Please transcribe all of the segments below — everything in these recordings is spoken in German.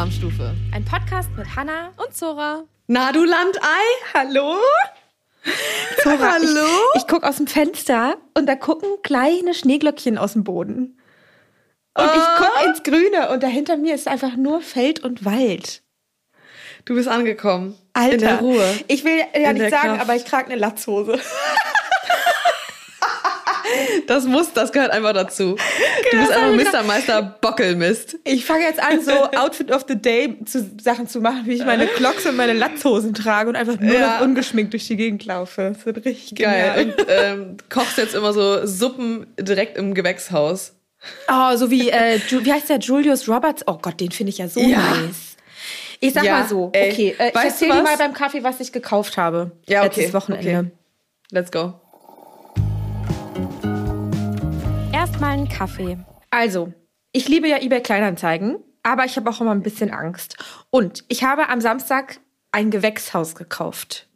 Alarmstufe. Ein Podcast mit Hanna und Zora. Na, du Landei, hallo? Zora, Hallo? Ich, ich gucke aus dem Fenster und da gucken kleine Schneeglöckchen aus dem Boden. Und ich Ah. gucke ins Grüne und dahinter mir ist einfach nur Feld und Wald. Du bist angekommen. Alter. In der Ruhe. Ich will ja In nicht sagen, Kraft. aber ich trage eine Latzhose. Das muss, das gehört einfach dazu. Du bist einfach Mr. Meister Bockelmist. Ich fange jetzt an, so Outfit of the Day zu, Sachen zu machen, wie ich meine Glocks und meine Latzhosen trage und einfach nur Ja. noch ungeschminkt durch die Gegend laufe. Das wird richtig Geil. genial. Und ähm, kochst jetzt immer so Suppen direkt im Gewächshaus. Oh, so wie, äh, wie heißt der Julius Roberts? Oh Gott, den finde ich ja so Ja. nice. Ich sag Ja, mal so, ey, okay, äh, ich weißt du erzähle dir mal beim Kaffee, was ich gekauft habe. Ja, okay, Letztes Wochenende. okay. Let's go. Erstmal einen Kaffee. Also, ich liebe ja eBay Kleinanzeigen, aber ich habe auch immer ein bisschen Angst. Und ich habe am Samstag ein Gewächshaus gekauft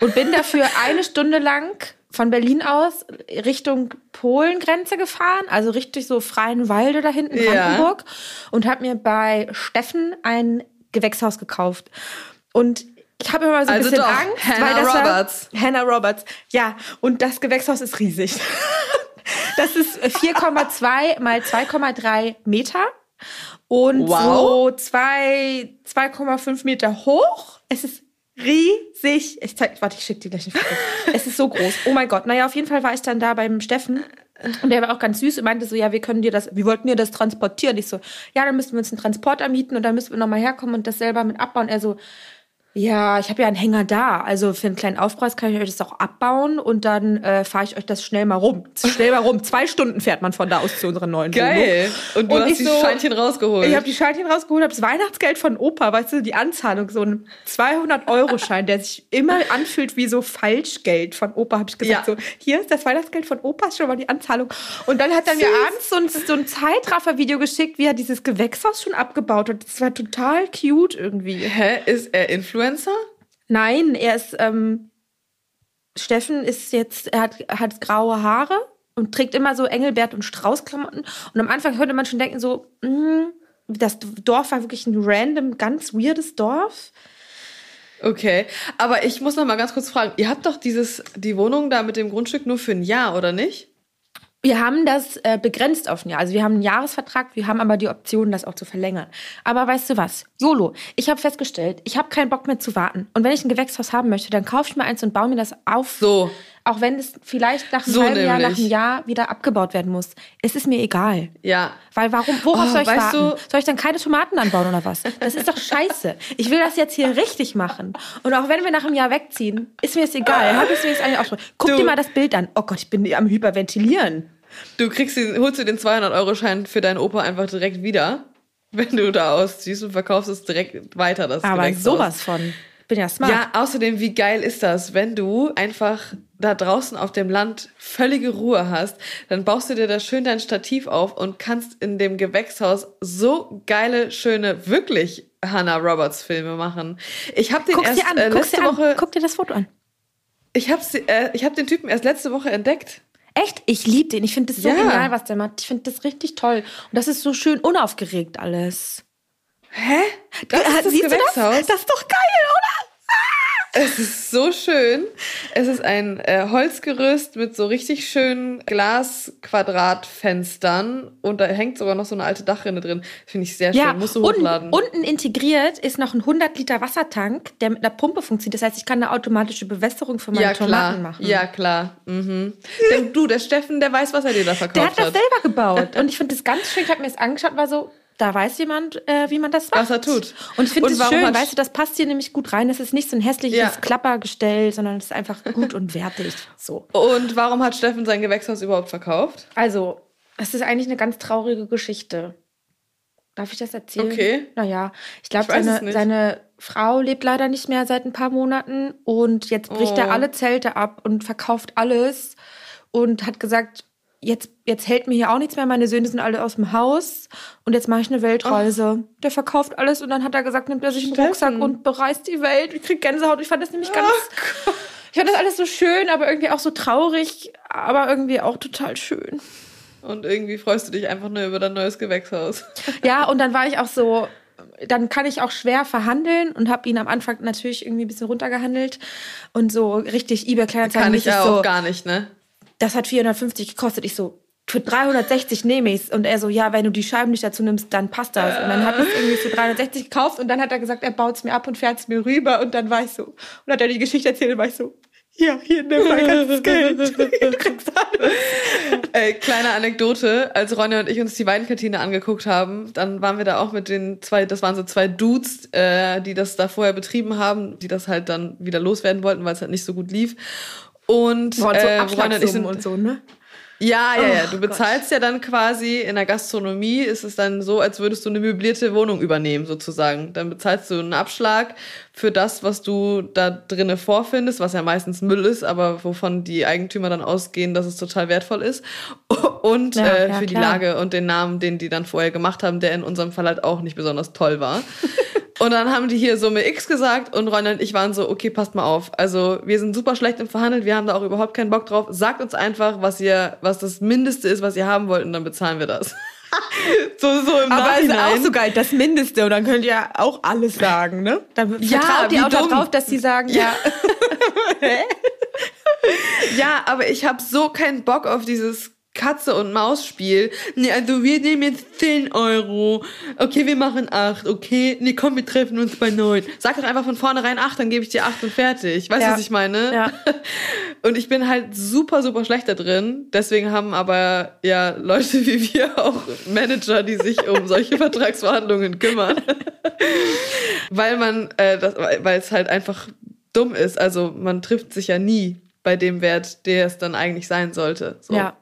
und bin dafür eine Stunde lang von Berlin aus Richtung Polengrenze gefahren, also richtig so freien Walde da hinten Ja. Brandenburg und habe mir bei Steffen ein Gewächshaus gekauft. Und ich habe immer so ein Also bisschen doch, Angst, Hannah weil das Roberts. War, Hannah Roberts. Ja, und das Gewächshaus ist riesig. Das ist 4,2 mal 2,3 Meter und Wow. so zwei- 2,5 Meter hoch. Es ist riesig. Ich zeig, warte, ich schicke dir gleich ein Foto. Es ist so groß. Oh mein Gott. Naja, auf jeden Fall war ich dann da beim Steffen. Und der war auch ganz süß und meinte so, ja, wir können dir das, wir wollten dir das transportieren. Ich so, ja, dann müssen wir uns einen Transporter mieten und dann müssen wir nochmal herkommen und das selber mit abbauen. Er so, ja, ich habe ja einen Hänger da. Also für einen kleinen Aufpreis kann ich euch das auch abbauen und dann äh, fahre ich euch das schnell mal rum. Schnell mal rum. Zwei Stunden fährt man von da aus zu unserer neuen Geil. Wohnung. Und du hast ich die Scheinchen rausgeholt. Ich habe die Scheinchen rausgeholt, habe das Weihnachtsgeld von Opa, weißt du, die Anzahlung, so ein 200-Euro-Schein, der sich immer anfühlt wie so Falschgeld von Opa, habe ich gesagt. Ja. So, hier ist das Weihnachtsgeld von Opa, ist schon mal die Anzahlung. Und dann hat er mir abends so ein, so ein Zeitraffer-Video geschickt, wie er dieses Gewächshaus schon abgebaut hat. Das war total cute irgendwie. Hä? Ist er Influencer? Nein, er ist, ähm, Steffen ist jetzt, er hat, hat graue Haare und trägt immer so Engelbert und Strauß-Klamotten. Und am Anfang könnte man schon denken, so, mh, das Dorf war wirklich ein random, ganz weirdes Dorf. Okay. Aber ich muss noch mal ganz kurz fragen. Ihr habt doch dieses, die Wohnung da mit dem Grundstück nur für ein Jahr, oder nicht? Wir haben das äh, begrenzt auf ein Jahr. Also wir haben einen Jahresvertrag, wir haben aber die Option, das auch zu verlängern. Aber weißt du was? YOLO, ich habe festgestellt, ich habe keinen Bock mehr zu warten. Und wenn ich ein Gewächshaus haben möchte, dann kaufe ich mir eins und baue mir das auf. So. Auch wenn es vielleicht nach einem So halben Jahr, nach einem Jahr wieder abgebaut werden muss. Es ist mir egal. Ja. Weil warum, worauf Oh, soll ich warten? du- soll ich dann keine Tomaten anbauen oder was? Das ist doch scheiße. Ich will das jetzt hier richtig machen. Und auch wenn wir nach einem Jahr wegziehen, ist mir das egal. Habe ich es wenigstens eigentlich ausprobiert. Guck Du- dir mal das Bild an. Oh Gott, ich bin am Hyperventilieren. Du kriegst den, holst du den 200-Euro-Schein für deinen Opa einfach direkt wieder, wenn du da ausziehst und verkaufst es direkt weiter, das Aber sowas von. Bin ja smart. Ja, außerdem, wie geil ist das, wenn du einfach da draußen auf dem Land völlige Ruhe hast, dann baust du dir da schön dein Stativ auf und kannst in dem Gewächshaus so geile, schöne, wirklich Hannah Roberts Filme machen. Ich habe den Guck's erst dir an. äh, letzte dir an. Woche, Guck dir das Foto an. ich habe äh, ich hab den Typen erst letzte Woche entdeckt. Echt? Ich liebe den. Ich finde das so Ja. genial, was der macht. Ich finde das richtig toll. Und das ist so schön unaufgeregt alles. Hä? Das ist das siehst Gewächshaus. Das? das ist doch geil, oder? Es ist so schön. Es ist ein äh, Holzgerüst mit so richtig schönen Glasquadratfenstern und da hängt sogar noch so eine alte Dachrinne drin. Finde ich sehr schön. Ja, Musst du und, hochladen. unten integriert ist noch ein 100 Liter Wassertank, der mit einer Pumpe funktioniert. Das heißt, ich kann eine automatische Bewässerung für meine ja, klar. Tomaten machen. Ja, klar. Mhm. Denn du, der Steffen, der weiß, was er dir da verkauft Der hat das hat. selber gebaut. Und ich finde das ganz schön. Ich habe mir das angeschaut und war so, da weiß jemand, äh, wie man das macht. Was er tut. Und ich finde es warum schön, weißt du, das passt hier nämlich gut rein. Es ist nicht so ein hässliches Ja. Klappergestell, sondern es ist einfach gut und wertig. So. Und warum hat Steffen sein Gewächshaus überhaupt verkauft? Also, es ist eigentlich eine ganz traurige Geschichte. Darf ich das erzählen? Okay. Naja, ich glaube, seine, seine Frau lebt leider nicht mehr seit ein paar Monaten und jetzt bricht Oh. er alle Zelte ab und verkauft alles und hat gesagt, jetzt, jetzt hält mir hier auch nichts mehr, meine Söhne sind alle aus dem Haus und jetzt mache ich eine Weltreise. Der verkauft alles und dann hat er gesagt, nimmt er sich einen Steffen. Rucksack und bereist die Welt. Ich krieg Gänsehaut. Ich fand das nämlich ganz, Oh ich fand das alles so schön, aber irgendwie auch so traurig, aber irgendwie auch total schön. Und irgendwie freust du dich einfach nur über dein neues Gewächshaus. Ja, und dann war ich auch so, dann kann ich auch schwer verhandeln und habe ihn am Anfang natürlich irgendwie ein bisschen runtergehandelt und so richtig eBay Kleinanzeigen. Kann ich ja so, auch gar nicht, ne? Das hat 450 gekostet. Ich so, für 360 nehme ich's. Und er so, ja, wenn du die Scheiben nicht dazu nimmst, dann passt das. Und dann habe ich irgendwie für 360 gekauft und dann hat er gesagt, er baut's mir ab und fährt's mir rüber. Und dann war ich so, und hat er die Geschichte erzählt und war ich so, ja, hier nimm mein ganzes Geld. Äh, kleine Anekdote, als Ronja und ich uns die Weinkantine angeguckt haben, dann waren wir da auch mit den zwei, das waren so zwei Dudes, äh, die das da vorher betrieben haben, die das halt dann wieder loswerden wollten, weil es halt nicht so gut lief. Und Boah, so äh, Ronja und ich sind, und so, ne? Ja, ja, ja. Oh Du bezahlst ja dann quasi in der Gastronomie ist es dann so, als würdest du eine möblierte Wohnung übernehmen, sozusagen. Dann bezahlst du einen Abschlag für das, was du da drinnen vorfindest, was ja meistens Müll ist, aber wovon die Eigentümer dann ausgehen, dass es total wertvoll ist. Und Ja, äh, ja, für die klar. Lage und den Namen, den die dann vorher gemacht haben, der in unserem Fall halt auch nicht besonders toll war. Und dann haben die hier Summe X gesagt und Ronja und ich waren so, okay, passt mal auf. Also wir sind super schlecht im Verhandeln, wir haben da auch überhaupt keinen Bock drauf. Sagt uns einfach, was ihr, was das Mindeste ist, was ihr haben wollt und dann bezahlen wir das. so, so im Aber es ist Nachhinein. auch so geil, das Mindeste. Und dann könnt ihr auch alles sagen, ne? Dann Ja, vertraut ihr auch dumm. darauf, dass sie sagen, ja. Ja, aber ich habe so keinen Bock auf dieses Katze- und Maus-Spiel. Nee, also wir nehmen jetzt 10 Euro. Okay, wir machen 8. Okay, nee, komm, wir treffen uns bei 9. Sag doch einfach von vornherein 8, dann gebe ich dir 8 und fertig. Weißt du, Ja. was ich meine? Ja. Und ich bin halt super, super schlecht da drin. Deswegen haben aber ja Leute wie wir auch Manager, die sich um solche Vertragsverhandlungen kümmern. weil man, äh, das, weil es halt einfach dumm ist. Also man trifft sich ja nie bei dem Wert, der es dann eigentlich sein sollte. So. ja.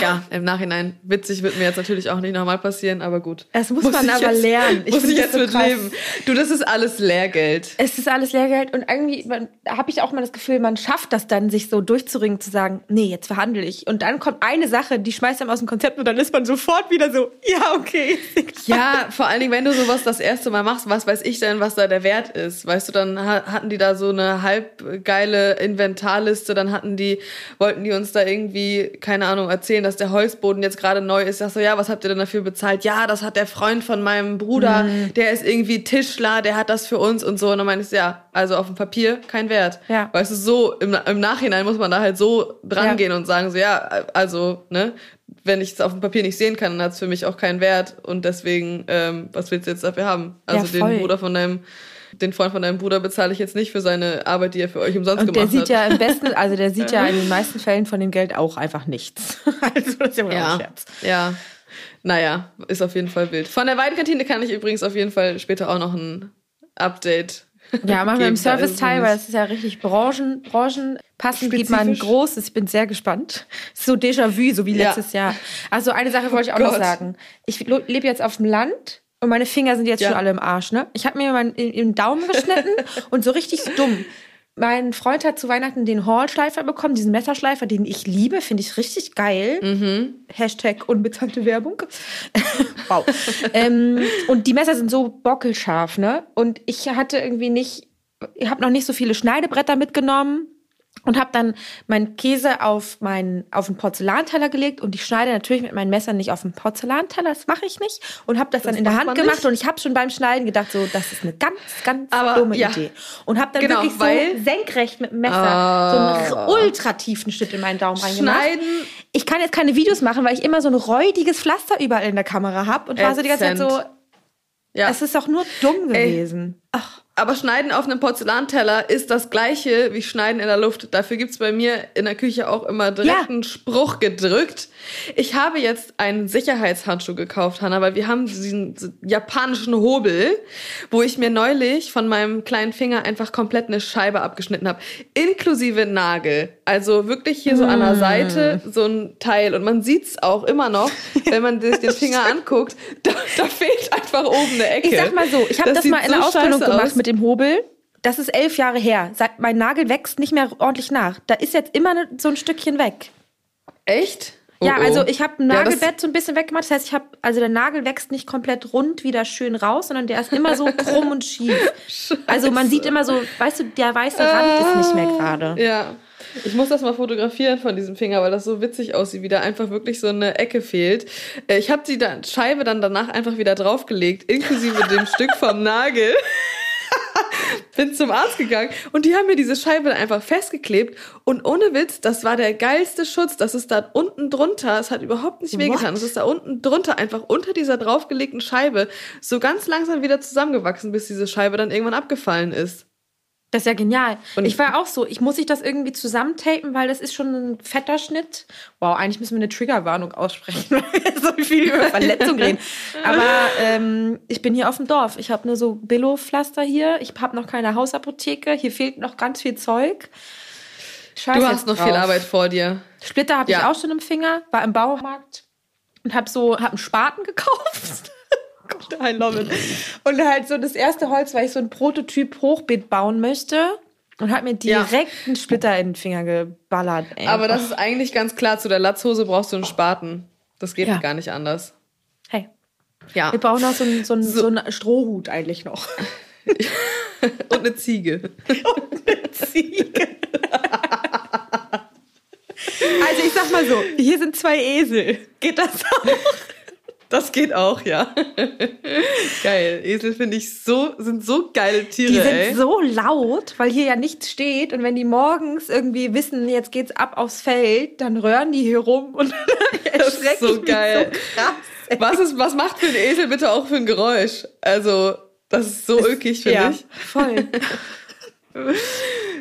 Ja, im Nachhinein. Witzig wird mir jetzt natürlich auch nicht nochmal passieren, aber gut. Das muss man ich aber jetzt, lernen. Ich muss ich jetzt so mit krass. leben. Du, das ist alles Lehrgeld. Es ist alles Lehrgeld und irgendwie habe ich auch mal das Gefühl, man schafft das dann, sich so durchzuringen, zu sagen, nee, jetzt verhandle ich. Und dann kommt eine Sache, die schmeißt einem aus dem Konzept und dann ist man sofort wieder so, ja, okay. Ja, vor allen Dingen, wenn du sowas das erste Mal machst, was weiß ich denn, was da der Wert ist? Weißt du, dann ha- hatten die da so eine halb geile Inventarliste, dann hatten die, wollten die uns da irgendwie, keine Ahnung, erzählen, dass der Holzboden jetzt gerade neu ist. Sag so, ja, was habt ihr denn dafür bezahlt? Ja, das hat der Freund von meinem Bruder, der ist irgendwie Tischler, der hat das für uns und so. Und dann meinst du, ja, also auf dem Papier kein Wert. Ja. Weißt du, so im, im Nachhinein muss man da halt so dran Ja. gehen und sagen so, ja, also, ne, wenn ich es auf dem Papier nicht sehen kann, dann hat es für mich auch keinen Wert und deswegen, ähm, was willst du jetzt dafür haben? Also Ja, den Bruder von deinem, den Freund von deinem Bruder bezahle ich jetzt nicht für seine Arbeit, die er für euch umsonst Und der gemacht sieht hat. ja im besten, also der sieht ja in den meisten Fällen von dem Geld auch einfach nichts. Also das ist ja wohl ja, ein Scherz. ja. Naja, ist auf jeden Fall wild. Von der Weidenkantine kann ich übrigens auf jeden Fall später auch noch ein Update. Ja, machen wir im Serviceteil, noch weil das ist ja richtig Branchen, Branchen passend gibt man Spezifisch. großes. Ich bin sehr gespannt. So Déjà-vu, so wie Ja. letztes Jahr. Also eine Sache wollte ich auch noch Gott. sagen. Ich lebe jetzt auf dem Land und meine Finger sind jetzt Ja. schon alle im Arsch. Ne? Ich habe mir meinen in- im Daumen geschnitten und so richtig dumm. Mein Freund hat zu Weihnachten den Hall-Schleifer bekommen, diesen Messerschleifer, den ich liebe, finde ich richtig geil. Mhm. Hashtag unbezahlte Werbung. wow. ähm, und die Messer sind so bockelscharf, ne? Und ich hatte irgendwie nicht, ich habe noch nicht so viele Schneidebretter mitgenommen und habe dann meinen Käse auf meinen auf den Porzellanteller gelegt und ich schneide natürlich mit meinen Messern nicht auf den Porzellanteller, das mache ich nicht und habe das, dann in der Hand gemacht nicht. und ich habe schon beim Schneiden gedacht, so das ist eine ganz ganz Aber, dumme ja. Idee und habe dann Genau, wirklich so senkrecht mit dem Messer Ah. so einen ultra tiefen Schnitt in meinen Daumen reingemacht. Schneiden. Ich kann jetzt keine Videos machen, weil ich immer so ein räudiges Pflaster überall in der Kamera habe und war so die ganze Zeit so. Ja. es ist doch nur dumm Ey. Ach, Aber Schneiden auf einem Porzellanteller ist das gleiche wie Schneiden in der Luft. Dafür gibt's bei mir in der Küche auch immer direkt Ja. einen Spruch gedrückt. Ich habe jetzt einen Sicherheitshandschuh gekauft, Hanna, weil wir haben diesen japanischen Hobel, wo ich mir neulich von meinem kleinen Finger einfach komplett eine Scheibe abgeschnitten habe. Inklusive Nagel. Also wirklich hier so an der Seite so ein Teil. Und man sieht's auch immer noch, wenn man sich den Finger anguckt, da, da fehlt einfach oben eine Ecke. ich sag mal so, ich habe das, sieht mal in der so Ausbildung gemacht aus. mit dem Hobel. Das ist elf Jahre her. Seit- Mein Nagel wächst nicht mehr ordentlich nach. Da ist jetzt immer ne- so ein Stückchen weg. Echt? ja, Oh, oh. also ich habe ein Ja, Nagelbett so ein bisschen weggemacht. Das heißt, ich habe, also der Nagel wächst nicht komplett rund wieder schön raus, sondern der ist immer so krumm und schief. Also man sieht immer so, weißt du, der weiße Rand ist nicht mehr gerade. Ja. Ich muss das mal fotografieren von diesem Finger, weil das so witzig aussieht, wie da einfach wirklich so eine Ecke fehlt. Äh, Ich habe die Scheibe dann danach einfach wieder draufgelegt, inklusive dem Stück vom Nagel. Bin zum Arzt gegangen und die haben mir diese Scheibe dann einfach festgeklebt und ohne Witz, das war der geilste Schutz. Das ist da unten drunter, es hat überhaupt nicht wehgetan. Es ist da unten drunter einfach unter dieser draufgelegten Scheibe so ganz langsam wieder zusammengewachsen, bis diese Scheibe dann irgendwann abgefallen ist. Das ist ja genial. Und- ich war auch so, ich muss sich das irgendwie zusammentapen, weil das ist schon ein fetter Schnitt. Wow, eigentlich müssen wir eine Triggerwarnung aussprechen, weil wir so viel über Verletzungen reden. Aber ähm, ich bin hier auf dem Dorf. Ich habe nur so Billo-Pflaster hier. Ich habe noch keine Hausapotheke. Hier fehlt noch ganz viel Zeug. Scheiß Du hast noch drauf. viel Arbeit vor dir. Splitter habe ich Ja. auch schon im Finger, war im Baumarkt und habe so hab einen Spaten gekauft. I love it. Und halt so das erste Holz, weil ich so ein Prototyp Hochbeet bauen möchte und hat mir Ja. direkt einen Splitter in den Finger geballert. Ey. Aber das ist eigentlich ganz klar, zu der Latzhose brauchst du einen Spaten. Das geht Ja. gar nicht anders. hey, Ja. wir brauchen noch so einen, so einen, so einen Strohhut eigentlich noch. Und eine Ziege. Ziege. Also ich sag mal so, hier sind zwei Esel. Geht das auch? Das geht auch, ja. Geil. Esel finde ich so, sind so geile Tiere, Die sind ey. so laut, weil hier ja nichts steht. Und wenn die morgens irgendwie wissen, jetzt geht's ab aufs Feld, dann röhren die hier rum und Das ist so geil. So krass. ey. Was, ist, was macht für ein Esel bitte auch für ein Geräusch? Also, das ist so ulkig, finde ja, ich. voll.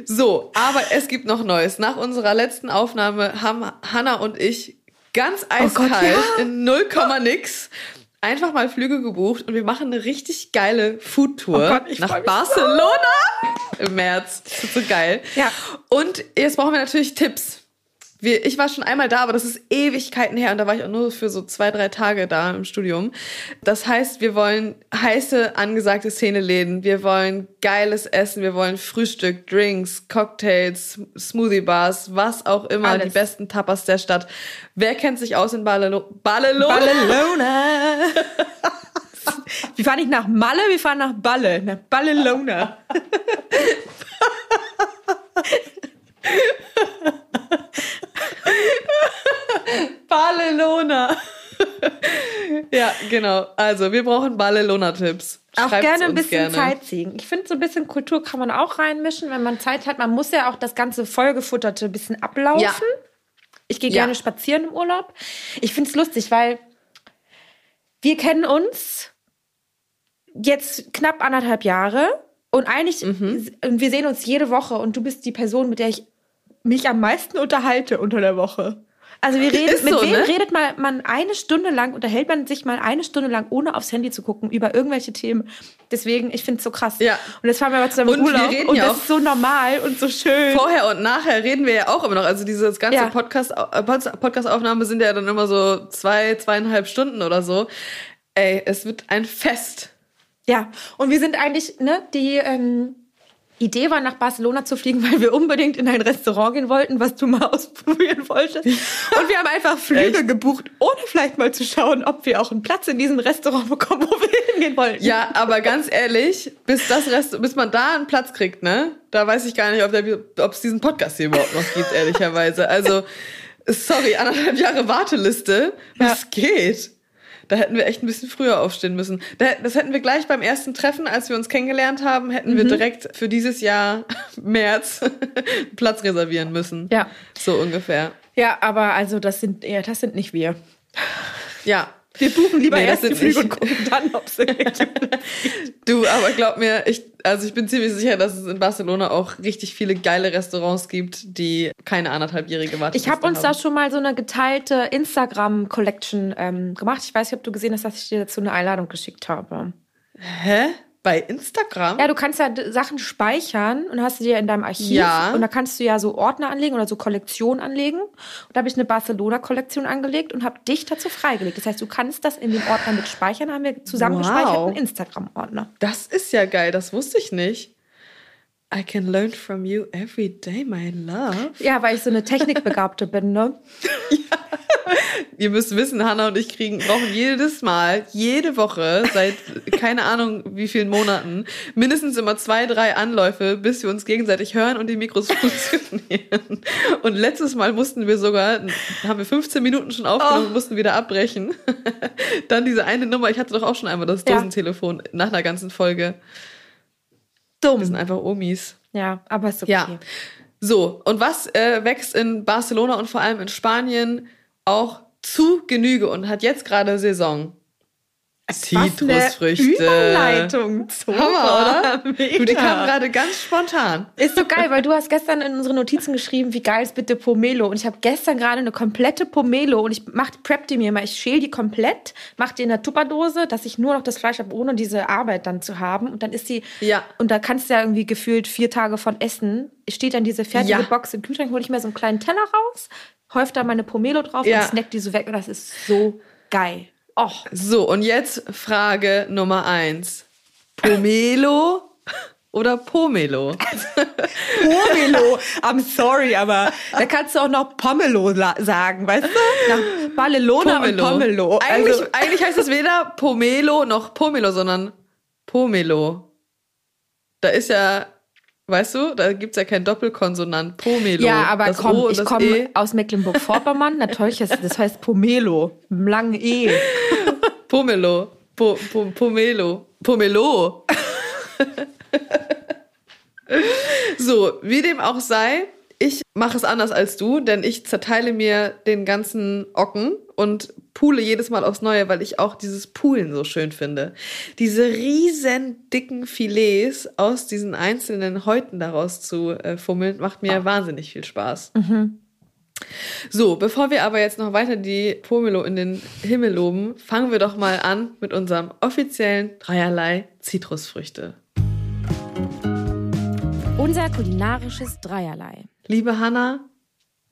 So, aber es gibt noch Neues. Nach unserer letzten Aufnahme haben Hanna und ich ganz eiskalt Gott, ja. in 0, nix einfach mal Flüge gebucht und wir machen eine richtig geile Foodtour Oh nach Barcelona im März. Das wird so geil. Ja. Und jetzt brauchen wir natürlich Tipps. Wir, ich war schon einmal da, aber das ist Ewigkeiten her und da war ich auch nur für so zwei, drei Tage da im Studium. Das heißt, wir wollen heiße, angesagte Szeneläden, wir wollen geiles Essen, wir wollen Frühstück, Drinks, Cocktails, Smoothie Bars, was auch immer, Alles. die besten Tapas der Stadt. Wer kennt sich aus in Barcelona? Barcelona? Barcelona. Wir fahren nicht nach Malle, wir fahren nach Balle. Nach Barcelona. Barcelona. ja, genau. Also, wir brauchen Barcelona-Tipps. Auch gerne ein bisschen gerne. Zeit ziehen. Ich finde, so ein bisschen Kultur kann man auch reinmischen, wenn man Zeit hat. Man muss ja auch das ganze Vollgefutterte ein bisschen ablaufen. Ja. Ich gehe Ja. gerne spazieren im Urlaub. Ich finde es lustig, weil wir kennen uns jetzt knapp anderthalb Jahre und eigentlich, Mhm. und wir sehen uns jede Woche und du bist die Person, mit der ich mich am meisten unterhalte unter der Woche. Also wir reden, Ist mit so, wem ne? redet mal man eine Stunde lang, unterhält man sich mal eine Stunde lang, ohne aufs Handy zu gucken, über irgendwelche Themen. Deswegen, ich finde es so krass. Ja. Und jetzt fahren wir mal zusammen Und in wir Urlaub reden und ja das ist so normal und so schön. Vorher und nachher reden wir ja auch immer noch. Also dieses ganze Ja. Podcast, äh, Pod- Podcast-Aufnahme sind ja dann immer so zwei, zweieinhalb Stunden oder so. Ey, es wird ein Fest. Ja, und wir sind eigentlich, ne, die ähm, Idee war, nach Barcelona zu fliegen, weil wir unbedingt in ein Restaurant gehen wollten, was du mal ausprobieren wolltest. Und wir haben einfach Flüge Echt? gebucht, ohne vielleicht mal zu schauen, ob wir auch einen Platz in diesem Restaurant bekommen, wo wir hingehen wollten. Ja, aber ganz ehrlich, bis das Rest, bis man da einen Platz kriegt, ne? Da weiß ich gar nicht, ob es diesen Podcast hier überhaupt noch gibt, ehrlicherweise. Also, sorry, anderthalb Jahre Warteliste. Was geht? Da hätten wir echt ein bisschen früher aufstehen müssen. Da, das hätten wir gleich beim ersten Treffen, als wir uns kennengelernt haben, hätten Mhm. wir direkt für dieses Jahr März Platz reservieren müssen. Ja. So ungefähr. Ja, aber also das sind, ja, das sind nicht wir. Ja. Wir buchen lieber Nee, erst die Flüge und gucken dann, ob es Du, aber glaub mir, ich, also ich bin ziemlich sicher, dass es in Barcelona auch richtig viele geile Restaurants gibt, die keine anderthalbjährige Warteliste Ich habe uns da haben. schon mal so eine geteilte Instagram-Collection ähm, gemacht. Ich weiß nicht, ob du gesehen hast, dass ich dir dazu eine Einladung geschickt habe. Hä? Bei Instagram? Ja, du kannst ja Sachen speichern und hast sie dir in deinem Archiv. Ja. Und da kannst du ja so Ordner anlegen oder so Kollektionen anlegen. Und da habe ich eine Barcelona-Kollektion angelegt und habe dich dazu freigelegt. Das heißt, du kannst das in dem Ordner mit speichern. Da haben wir zusammen Wow. gespeichert einen Instagram-Ordner. Das ist ja geil, das wusste ich nicht. I can learn from you every day, my love. Ja, weil ich so eine Technikbegabte bin, ne? Ihr müsst wissen, Hannah und ich kriegen, brauchen jedes Mal, jede Woche, seit keine Ahnung wie vielen Monaten, mindestens immer zwei, drei Anläufe, bis wir uns gegenseitig hören und die Mikros funktionieren. Und letztes Mal mussten wir sogar, haben wir 15 Minuten schon aufgenommen, Oh. mussten wieder abbrechen. Dann diese eine Nummer, ich hatte doch auch schon einmal das Ja. Dosentelefon nach einer ganzen Folge. Dumm. Wir sind einfach Omis. Ja, aber ist okay. Ja. So, und was äh, wächst in Barcelona und vor allem in Spanien auch zu Genüge und hat jetzt gerade Saison? Zitrusfrüchte. Überleitung. Super, Hammer, oder? Mega. Du, die kam gerade ganz spontan. Ist so geil, weil du hast gestern in unsere Notizen geschrieben, wie geil ist bitte Pomelo. Und ich habe gestern gerade eine komplette Pomelo und ich mach, prep die mir mal. Ich schäle die komplett, mache die in der Tupperdose, dass ich nur noch das Fleisch habe, ohne diese Arbeit dann zu haben. Und dann ist die, Ja. und da kannst du ja irgendwie gefühlt vier Tage von essen. Steht dann diese fertige Ja. Box im Kühlschrank, hole ich mir so einen kleinen Teller raus, häuf da meine Pomelo drauf Ja. und snack die so weg. Und das ist so geil. Och. So, und jetzt Frage Nummer eins. Pomelo oder Pomelo? Pomelo. I'm sorry, aber da kannst du auch noch Pomelo sagen, weißt du? Nach Ballelona und Pomelo. Eigentlich, Also, eigentlich heißt es weder Pomelo noch Pomelo, sondern Pomelo. Da ist ja, weißt du, da gibt's ja kein Doppelkonsonant. Pomelo. ja, aber das komm, ich komme E. aus Mecklenburg-Vorpommern. Natürlich, das heißt Pomelo. Langen E. Pomelo. Po, po, Pomelo. Pomelo. so, wie dem auch sei, ich mache es anders als du, denn ich zerteile mir den ganzen Ocken und pule jedes Mal aufs Neue, weil ich auch dieses Poolen so schön finde. Diese riesen dicken Filets aus diesen einzelnen Häuten daraus zu äh, fummeln, macht mir wahnsinnig viel Spaß. So, bevor wir aber jetzt noch weiter die Pomelo in den Himmel loben, fangen wir doch mal an mit unserem offiziellen Dreierlei Zitrusfrüchte. Unser kulinarisches Dreierlei. Liebe Hanna,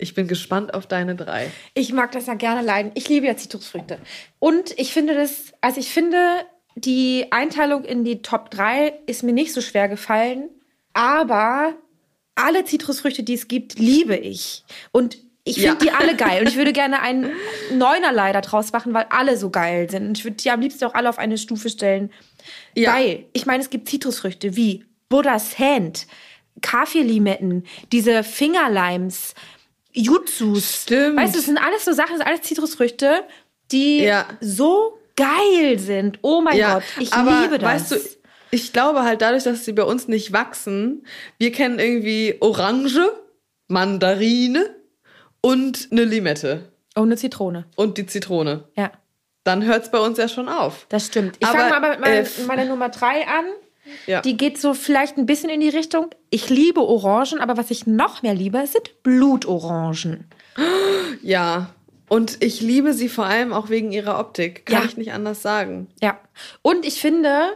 ich bin gespannt auf deine drei. Ich mag das ja gerne leiden. Ich liebe ja Zitrusfrüchte. Und ich finde das, also ich finde, die Einteilung in die Top 3 ist mir nicht so schwer gefallen. Aber alle Zitrusfrüchte, die es gibt, liebe ich. Und ich finde Ja. die alle geil. Und ich würde gerne einen Neunerlei da draus machen, weil alle so geil sind. Und ich würde die am liebsten auch alle auf eine Stufe stellen. Ja. Weil, ich meine, es gibt Zitrusfrüchte wie Buddha's Hand, Kaffeelimetten, diese Fingerlimes, Jutsus. Stimmt. Weißt du, das sind alles so Sachen, das sind alles Zitrusfrüchte, die Ja. so geil sind. Oh mein Gott, ich aber liebe das. weißt du, ich glaube halt dadurch, dass sie bei uns nicht wachsen, wir kennen irgendwie Orange, Mandarine und eine Limette Ohne Zitrone. und die Zitrone. Ja, Dann hört's bei uns ja schon auf. das stimmt. Ich fange mal mit meiner, äh, meiner Nummer drei an. Ja. Die geht so vielleicht ein bisschen in die Richtung. Ich liebe Orangen, aber was ich noch mehr liebe, sind Blutorangen. Ja. Und ich liebe sie vor allem auch wegen ihrer Optik. Kann Ja. ich nicht anders sagen. Ja. Und ich finde,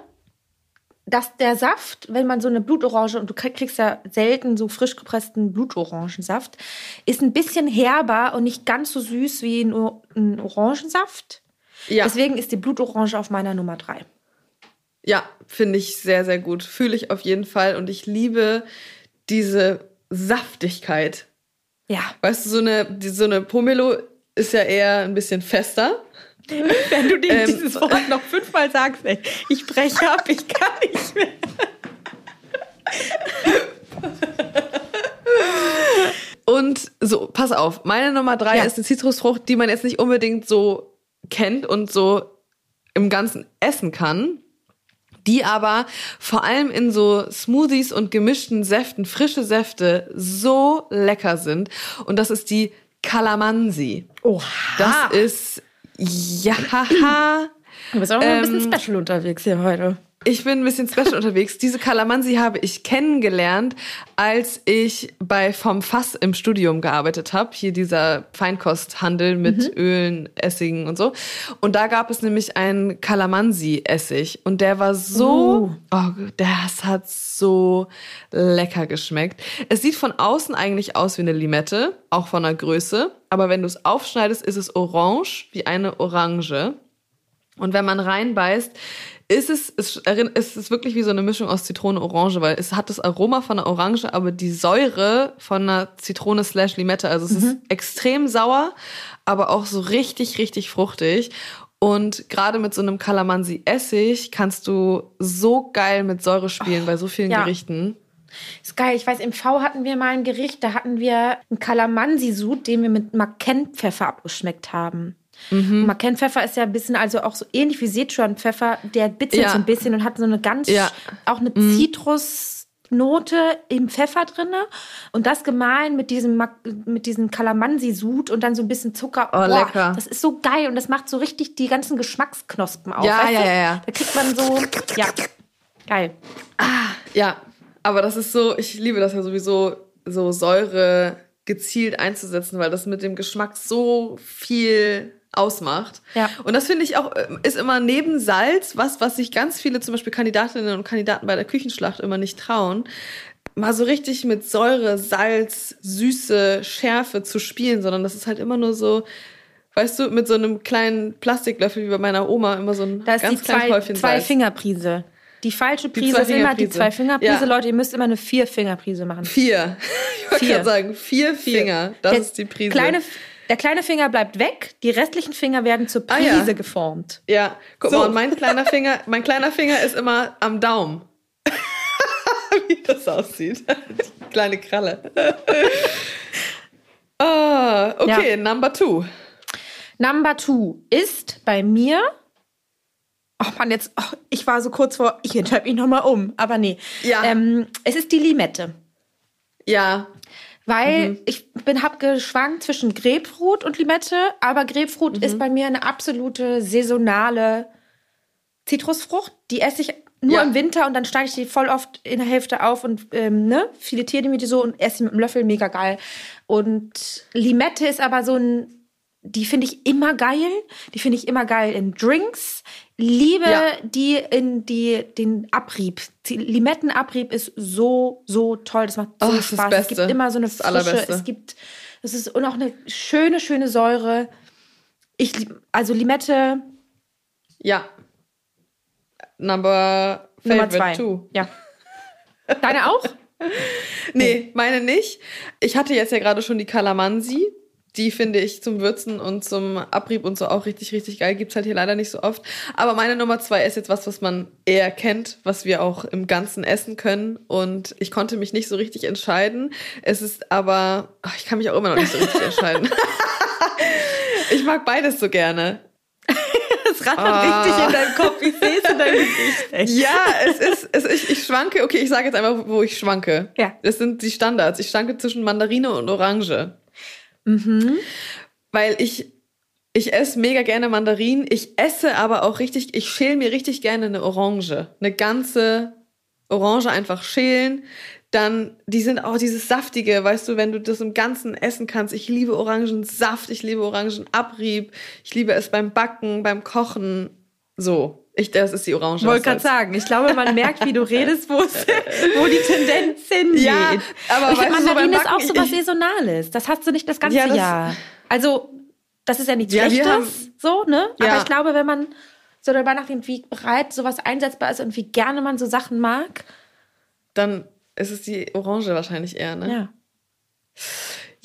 dass der Saft, wenn man so eine Blutorange, und du krieg- kriegst ja selten so frisch gepressten Blutorangensaft, ist ein bisschen herber und nicht ganz so süß wie ein, ein Orangensaft. Ja. Deswegen ist die Blutorange auf meiner Nummer drei. Ja, finde ich sehr, sehr gut. Fühle ich auf jeden Fall. Und ich liebe diese Saftigkeit. Ja. Weißt du, so eine, die, so eine Pomelo ist ja eher ein bisschen fester. Wenn du Ähm, dieses Wort noch fünfmal sagst, ey, ich breche ab, ich kann nicht mehr. Und so, pass auf, meine Nummer drei Ja. ist eine Zitrusfrucht, die man jetzt nicht unbedingt so kennt und so im Ganzen essen kann, die aber vor allem in so Smoothies und gemischten Säften, frische Säfte, so lecker sind. Und das ist die Calamansi. Oha. Das ist, ja, du bist auch noch ein bisschen ähm, special unterwegs hier heute. Ich bin ein bisschen special unterwegs. Diese Kalamansi habe ich kennengelernt, als ich bei Vom Fass im Studium gearbeitet habe. Hier dieser Feinkosthandel mit Ölen, Essigen und so. Und da gab es nämlich einen Kalamansi-Essig. Und der war so, oh, das hat so lecker geschmeckt. Es sieht von außen eigentlich aus wie eine Limette, auch von der Größe. Aber wenn du es aufschneidest, ist es orange, wie eine Orange. Und wenn man reinbeißt, ist es, es, es ist wirklich wie so eine Mischung aus Zitrone und Orange, weil es hat das Aroma von einer Orange, aber die Säure von einer Zitrone slash Limette. Also es ist extrem sauer, aber auch so richtig, richtig fruchtig. Und gerade mit so einem Calamansi-Essig kannst du so geil mit Säure spielen bei so vielen ja. Gerichten. Ist geil. Ich weiß, im V hatten wir mal ein Gericht, da hatten wir einen Kalamansi-Sud, den wir mit Macken-Pfeffer abgeschmeckt haben. Mhm. Macken-Pfeffer ist ja ein bisschen, also auch so ähnlich wie Sichuan-Pfeffer, der bitzelt Ja. so ein bisschen und hat so eine ganz, Ja. auch eine Zitrusnote im Pfeffer drinne und das gemahlen mit diesem, mit diesem Kalamansi-Sud und dann so ein bisschen Zucker. Oh, lecker. Das ist so geil und das macht so richtig die ganzen Geschmacksknospen auf. Ja, weißt ja, du? ja, ja. Da kriegt man so, ja, geil. Ja, aber das ist so, ich liebe das ja sowieso, so Säure gezielt einzusetzen, weil das mit dem Geschmack so viel ausmacht. Ja. Und das finde ich auch, äh, ist immer neben Salz, was, was sich ganz viele zum Beispiel Kandidatinnen und Kandidaten bei der Küchenschlacht immer nicht trauen, mal so richtig mit Säure, Salz, Süße, Schärfe zu spielen, sondern das ist halt immer nur so, weißt du, mit so einem kleinen Plastiklöffel wie bei meiner Oma immer so ein Da ist ganz die kleines zwei, Häufchen zwei Salz. Fingerprise. Die falsche Die Prise ist immer die Zwei-Fingerprise. zwei Fingerprise. Ja. Leute, ihr müsst immer eine vier Fingerprise machen. Vier. Ich wollte gerade sagen, vier, Finger. Das Der ist die Prise. Kleine, der kleine Finger bleibt weg, die restlichen Finger werden zur Ah, Prise ja. geformt. ja, guck So. mal, und mein kleiner Finger, mein kleiner Finger ist immer am Daumen. Wie das aussieht. Die kleine Kralle. ah, okay, number two. Number two ist bei mir. Oh Mann, jetzt, oh, ich war so kurz vor, ich entscheide mich nochmal um. Aber nee. Ja. Ähm, es ist die Limette. Ja, Weil Mhm. ich bin hab geschwankt zwischen Grapefruit und Limette, aber Mhm. Grapefruit ist bei mir eine absolute saisonale Zitrusfrucht. Die esse ich nur Ja. im Winter und dann steige ich die voll oft in der Hälfte auf und ähm, ne, filetiere die mir die so und esse sie mit einem Löffel, mega geil. Und Limette ist aber so ein, die finde ich immer geil. Die finde ich immer geil in Drinks. Liebe Ja. die in die, den Abrieb. Die Limettenabrieb ist so, so toll. Das macht so Oh, das Spaß. Es gibt immer so eine Das Frische. Es gibt, es ist und auch eine schöne, schöne Säure. Ich, also Limette ja. Number Nummer zwei. two. Ja. Deine auch? Nee, meine nicht. Ich hatte jetzt ja gerade schon die Kalamansi. Die finde ich zum Würzen und zum Abrieb und so auch richtig, richtig geil. Gibt's halt hier leider nicht so oft. Aber meine Nummer zwei ist jetzt was, was man eher kennt, was wir auch im Ganzen essen können. Und ich konnte mich nicht so richtig entscheiden. Es ist aber, ach, ich kann mich auch immer noch nicht so richtig entscheiden. ich mag beides so gerne. Das rattert Ah. richtig in deinem Kopf. Ich sehe es in deinem Gesicht. Echt. Ja, es ist, es, ich, ich schwanke, okay, ich sage jetzt einfach, wo ich schwanke. Ja. Das sind die Standards. Ich schwanke zwischen Mandarine und Orange. Mhm. Weil ich, ich esse mega gerne Mandarinen. Ich esse aber auch richtig, ich schäle mir richtig gerne eine Orange. Eine ganze Orange einfach schälen. Dann, die sind auch dieses saftige, weißt du, wenn du das im Ganzen essen kannst. Ich liebe Orangensaft, ich liebe Orangenabrieb, ich liebe es beim Backen, beim Kochen. So, ich, das ist die Orange. Ich wollte gerade sagen, ich glaube, man merkt, wie du redest, wo, wo die Tendenz hingeht. Ja, aber ich finde, so Mandarin beim ist auch so was Saisonales. Das hast du nicht das ganze Ja, das- Jahr. Also, das ist ja nichts Ja, Schlechtes, so, ne? Ja. Aber ich glaube, wenn man so darüber nachdenkt, wie breit sowas einsetzbar ist und wie gerne man so Sachen mag, Dann ist es die Orange wahrscheinlich eher, ne? ja.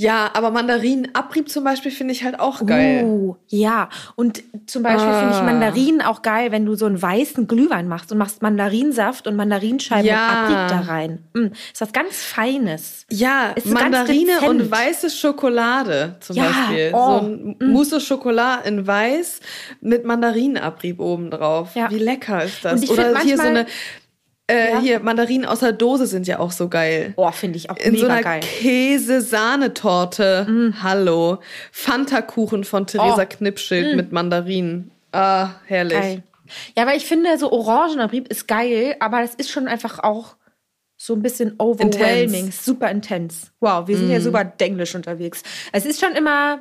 Ja, aber Mandarinenabrieb zum Beispiel finde ich halt auch geil. Uh, ja. Und zum Beispiel finde ich Ah. Mandarinen auch geil, wenn du so einen weißen Glühwein machst und machst Mandarinsaft und Mandarinscheiben Ja. und Abrieb da rein. Mm, ist was ganz Feines. Ja, Ist Mandarine und weiße Schokolade zum Ja, Beispiel. oh, So ein Mousse Schokolade in weiß mit Mandarinenabrieb oben drauf. Ja. Wie lecker ist das? Oder hier so eine, äh, Ja. hier Mandarinen aus der Dose sind ja auch so geil. Boah, finde ich auch In mega so einer geil. Käse-Sahnetorte. Hallo. Fanta-Kuchen von Theresa Oh. Knipschild mit Mandarinen. Ah, herrlich. Geil. Ja, aber ich finde, so Orangenabrieb ist geil, aber das ist schon einfach auch so ein bisschen overwhelming, Intens. super intens. Wow, wir sind ja super denglisch unterwegs. Es ist schon immer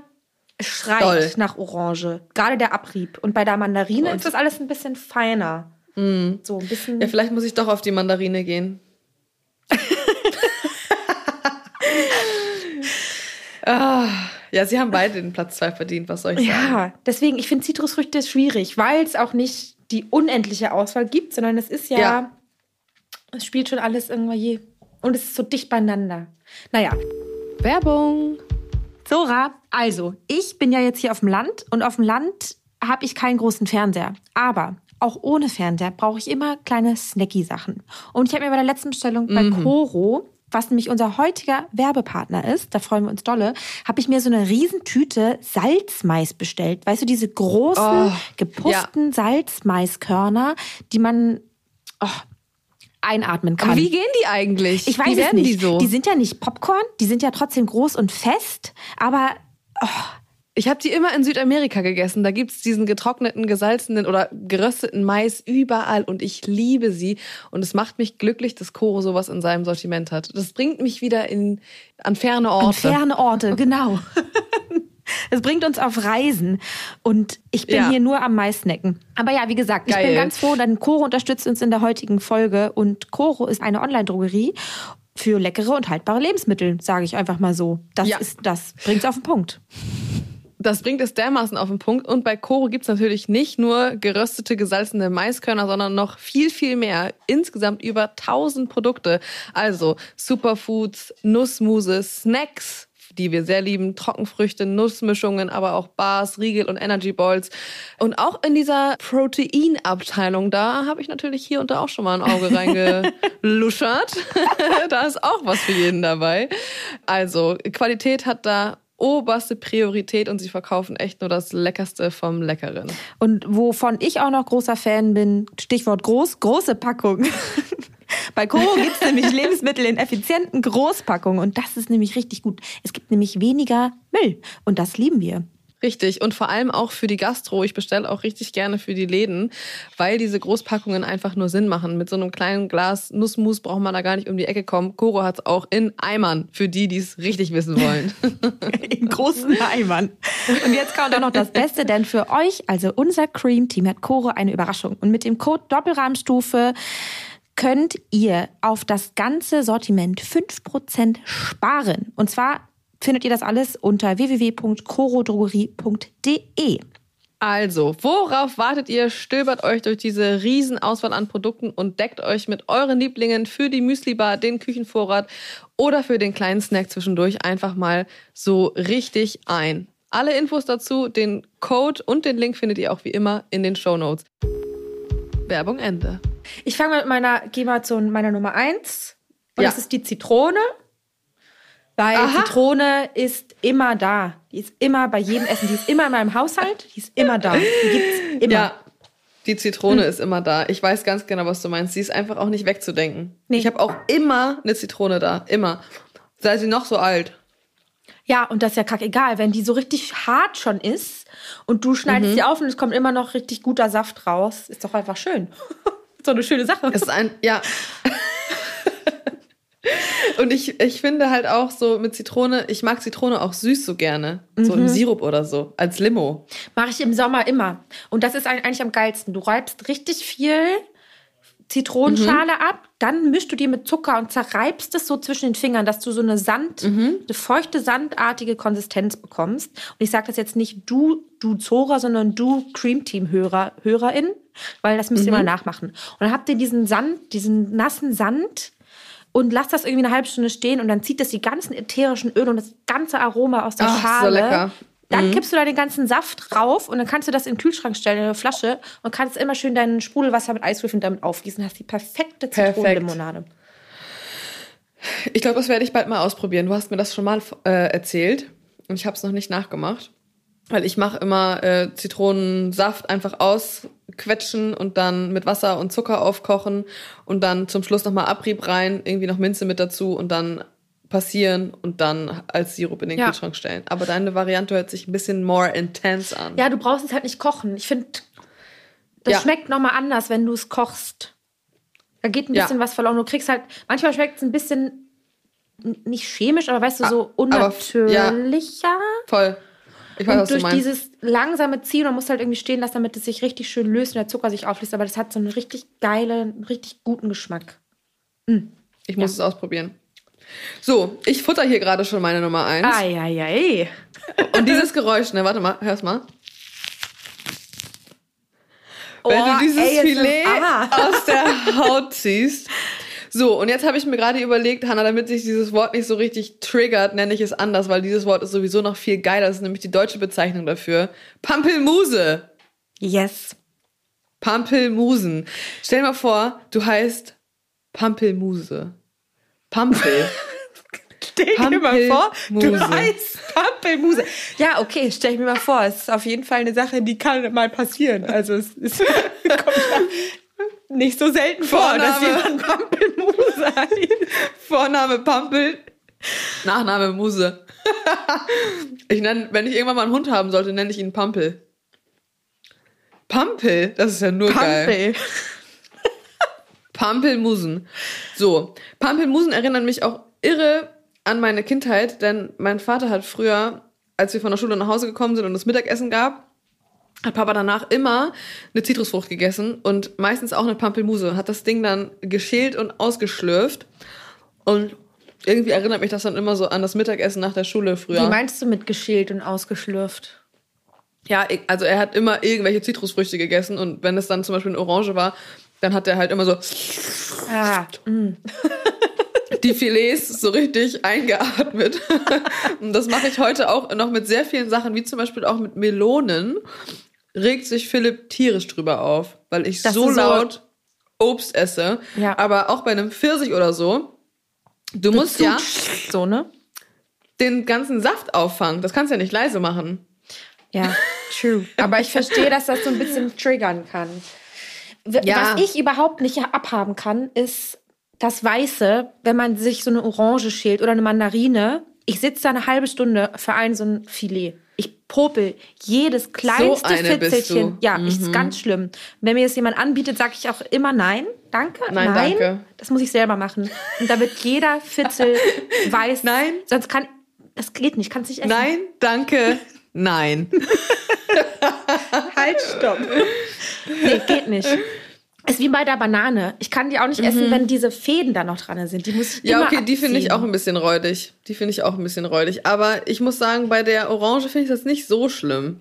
schreit Doll. nach Orange, gerade der Abrieb. Und bei der Mandarine ist das alles ein bisschen feiner. So ein bisschen. Ja, vielleicht muss ich doch auf die Mandarine gehen. ah, ja, sie haben beide den Platz zwei verdient, was soll ich sagen? Ja, deswegen, ich finde Zitrusfrüchte schwierig, weil es auch nicht die unendliche Auswahl gibt, sondern es ist ja, Ja. es spielt schon alles irgendwie und es ist so dicht beieinander. Naja, Werbung. Sora, also, ich bin ja jetzt hier auf dem Land und auf dem Land habe ich keinen großen Fernseher. Aber auch ohne Fernseher brauche ich immer kleine Snacky-Sachen. Und ich habe mir bei der letzten Bestellung bei Coro, was nämlich unser heutiger Werbepartner ist, da freuen wir uns dolle, habe ich mir so eine Riesentüte Salzmais bestellt. Weißt du, diese großen, Oh, gepufften Salzmaiskörner, die man oh, einatmen kann. Aber wie gehen die eigentlich? Ich weiß wie werden nicht. die so? sind ja nicht Popcorn, die sind ja trotzdem groß und fest, aber Ich habe die immer in Südamerika gegessen. Da gibt's diesen getrockneten, gesalzenen oder gerösteten Mais überall und ich liebe sie. Und es macht mich glücklich, dass Koro sowas in seinem Sortiment hat. Das bringt mich wieder in, an ferne Orte. an ferne Orte, genau. Es bringt uns auf Reisen und ich bin Ja. hier nur am Maisnecken. Aber ja, wie gesagt, ich bin Geil. ganz froh, denn Coro unterstützt uns in der heutigen Folge und Coro ist eine Online-Drogerie für leckere und haltbare Lebensmittel, sage ich einfach mal so. Das Ja. ist das bringt's auf den Punkt. Das bringt es dermaßen auf den Punkt. Und bei Koro gibt's natürlich nicht nur geröstete, gesalzene Maiskörner, sondern noch viel, viel mehr. Insgesamt über 1000 Produkte. Also Superfoods, Nussmuse, Snacks, die wir sehr lieben, Trockenfrüchte, Nussmischungen, aber auch Bars, Riegel und Energy Balls. Und auch in dieser Proteinabteilung, da habe ich natürlich hier und da auch schon mal ein Auge reingeluschert. da ist auch was für jeden dabei. Also Qualität hat da oberste Priorität und sie verkaufen echt nur das Leckerste vom Leckeren. Und wovon ich auch noch großer Fan bin, Stichwort groß, große Packung. Bei Coro gibt es nämlich Lebensmittel in effizienten Großpackungen und das ist nämlich richtig gut. Es gibt nämlich weniger Müll und das lieben wir. Richtig. Und vor allem auch für die Gastro. Ich bestelle auch richtig gerne für die Läden, weil diese Großpackungen einfach nur Sinn machen. Mit so einem kleinen Glas Nussmus braucht man da gar nicht um die Ecke kommen. Koro hat's auch in Eimern, für die, die es richtig wissen wollen. In großen Eimern. Und jetzt kommt auch noch das Beste, denn für euch, also unser Cream Team, hat Coro eine Überraschung. Und mit dem Code Doppelrahmstufe könnt ihr auf das ganze Sortiment 5% sparen. Und zwar findet ihr das alles unter www.corodrogerie.de. Also, worauf wartet ihr? Stöbert euch durch diese Riesenauswahl an Produkten und deckt euch mit euren Lieblingen für die Müslibar, den Küchenvorrat oder für den kleinen Snack zwischendurch einfach mal so richtig ein. Alle Infos dazu, den Code und den Link findet ihr auch wie immer in den Show Notes. Werbung Ende. Ich fange mit meiner, gehe mal zu meiner Nummer eins. Und Ja. das ist die Zitrone. Weil Aha. Zitrone ist immer da. Die ist immer bei jedem Essen. Die ist immer in meinem Haushalt. Die ist immer da. Die gibt's immer. Ja, die Zitrone ist immer da. Ich weiß ganz genau, was du meinst. Sie ist einfach auch nicht wegzudenken. Nee. Ich habe auch immer eine Zitrone da. Immer. Sei sie noch so alt. Ja, und das ist ja kackegal, wenn die so richtig hart schon ist und du Mhm. schneidest sie auf und es kommt immer noch richtig guter Saft raus. Ist doch einfach schön. so eine schöne Sache. Es ist ein, ja. Und ich, ich finde halt auch so mit Zitrone, ich mag Zitrone auch süß so gerne. So Mhm. im Sirup oder so. Als Limo. Mache ich im Sommer immer. Und das ist eigentlich am geilsten. Du reibst richtig viel Zitronenschale Mhm. ab, dann mischst du die mit Zucker und zerreibst es so zwischen den Fingern, dass du so eine Sand, Mhm. eine feuchte, sandartige Konsistenz bekommst. Und ich sage das jetzt nicht du, du Zora, sondern du Cream Team Hörer, Hörerin, weil das müsst ihr Mhm. mal nachmachen. Und dann habt ihr diesen Sand, diesen nassen Sand und lasst das irgendwie eine halbe Stunde stehen und dann zieht das die ganzen ätherischen Öle und das ganze Aroma aus der Ach, so Schale. lecker. Dann kippst du da den ganzen Saft drauf und dann kannst du das in den Kühlschrank stellen, in eine Flasche und kannst immer schön dein Sprudelwasser mit Eiswürfeln damit aufgießen. Hast die perfekte Perfekt. Zitronenlimonade. Ich glaube, das werde ich bald mal ausprobieren. Du hast mir das schon mal äh, erzählt und ich habe es noch nicht nachgemacht. Weil ich mache immer äh, Zitronensaft einfach ausquetschen und dann mit Wasser und Zucker aufkochen und dann zum Schluss nochmal Abrieb rein, irgendwie noch Minze mit dazu und dann passieren und dann als Sirup in den Ja. Kühlschrank stellen. Aber deine Variante hört sich ein bisschen more intense an. Ja, du brauchst es halt nicht kochen. Ich finde, das Ja. schmeckt nochmal anders, wenn du es kochst. Da geht ein Ja. bisschen was verloren. Du kriegst halt, manchmal schmeckt es ein bisschen nicht chemisch, aber weißt du, so aber f- ja. unnatürlicher. Voll. Ich weiß, Und durch dieses langsame Ziehen, man muss halt irgendwie stehen lassen, damit es sich richtig schön löst und der Zucker sich auflöst. Aber das hat so einen richtig geilen, richtig guten Geschmack. Ich muss es ausprobieren. So, ich futter hier gerade schon meine Nummer eins. Eieiei. Und dieses Geräusch, ne, warte mal, hör's mal. wenn Oh, du dieses ASMR. Filet aus der Haut ziehst. So, und jetzt habe ich mir gerade überlegt, Hanna, damit sich dieses Wort nicht so richtig triggert, nenne ich es anders, weil dieses Wort ist sowieso noch viel geiler. Das ist nämlich die deutsche Bezeichnung dafür. Pampelmuse. Yes. Pampelmusen. Stell dir mal vor, du heißt Pampelmuse. Pampel. Stell dir mal vor, du heißt Pampelmuse. Ja, okay, stell ich mir mal vor. Es ist auf jeden Fall eine Sache, die kann mal passieren. Also es ist, kommt nicht so selten vor, dass Vorname. jemand Pampelmuse heißt. Vorname Pampel, Nachname Muse. ich nenne, wenn ich irgendwann mal einen Hund haben sollte, nenne ich ihn Pampel. Pampel, das ist ja nur geil. Pampel. Pampelmusen. So, Pampelmusen erinnern mich auch irre an meine Kindheit, denn mein Vater hat früher, als wir von der Schule nach Hause gekommen sind und es Mittagessen gab, hat Papa danach immer eine Zitrusfrucht gegessen und meistens auch eine Pampelmuse. Hat das Ding dann geschält und ausgeschlürft. Und irgendwie erinnert mich das dann immer so an das Mittagessen nach der Schule früher. Wie meinst du mit geschält und ausgeschlürft? Ja, also er hat immer irgendwelche Zitrusfrüchte gegessen und wenn es dann zum Beispiel eine Orange war, dann hat er halt immer so Ah, die Filets so richtig eingeatmet. Und das mache ich heute auch noch mit sehr vielen Sachen, wie zum Beispiel auch mit Melonen. Regt sich Philipp tierisch drüber auf, weil ich Dass so du laut Obst esse. Ja. Aber auch bei einem Pfirsich oder so. Du musst ja so, ne? den ganzen Saft auffangen. Das kannst du ja nicht leise machen. Ja, true. Aber ich verstehe, dass das so ein bisschen triggern kann. Ja. Was ich überhaupt nicht abhaben kann, ist das Weiße, wenn man sich so eine Orange schält oder eine Mandarine. Ich sitze da eine halbe Stunde für ein so ein Filet. Popel jedes kleinste bist Fitzelchen. Ja, ist ganz schlimm. Wenn mir das jemand anbietet, sage ich auch immer nein. Danke. Nein, danke. Das muss ich selber machen. Und da wird jeder Fitzel weiß. Nein. Sonst kann, das geht nicht. Kannst nicht essen. Nein, danke, nein. Halt, stopp. Nee, geht nicht. Ist wie bei der Banane. Ich kann die auch nicht essen, wenn diese Fäden da noch dran sind. Die muss ich Mhm. Ja, okay, die finde ich abziehen. auch ein bisschen räudig. Die finde ich auch ein bisschen räudig. Aber ich muss sagen, bei der Orange finde ich das nicht so schlimm.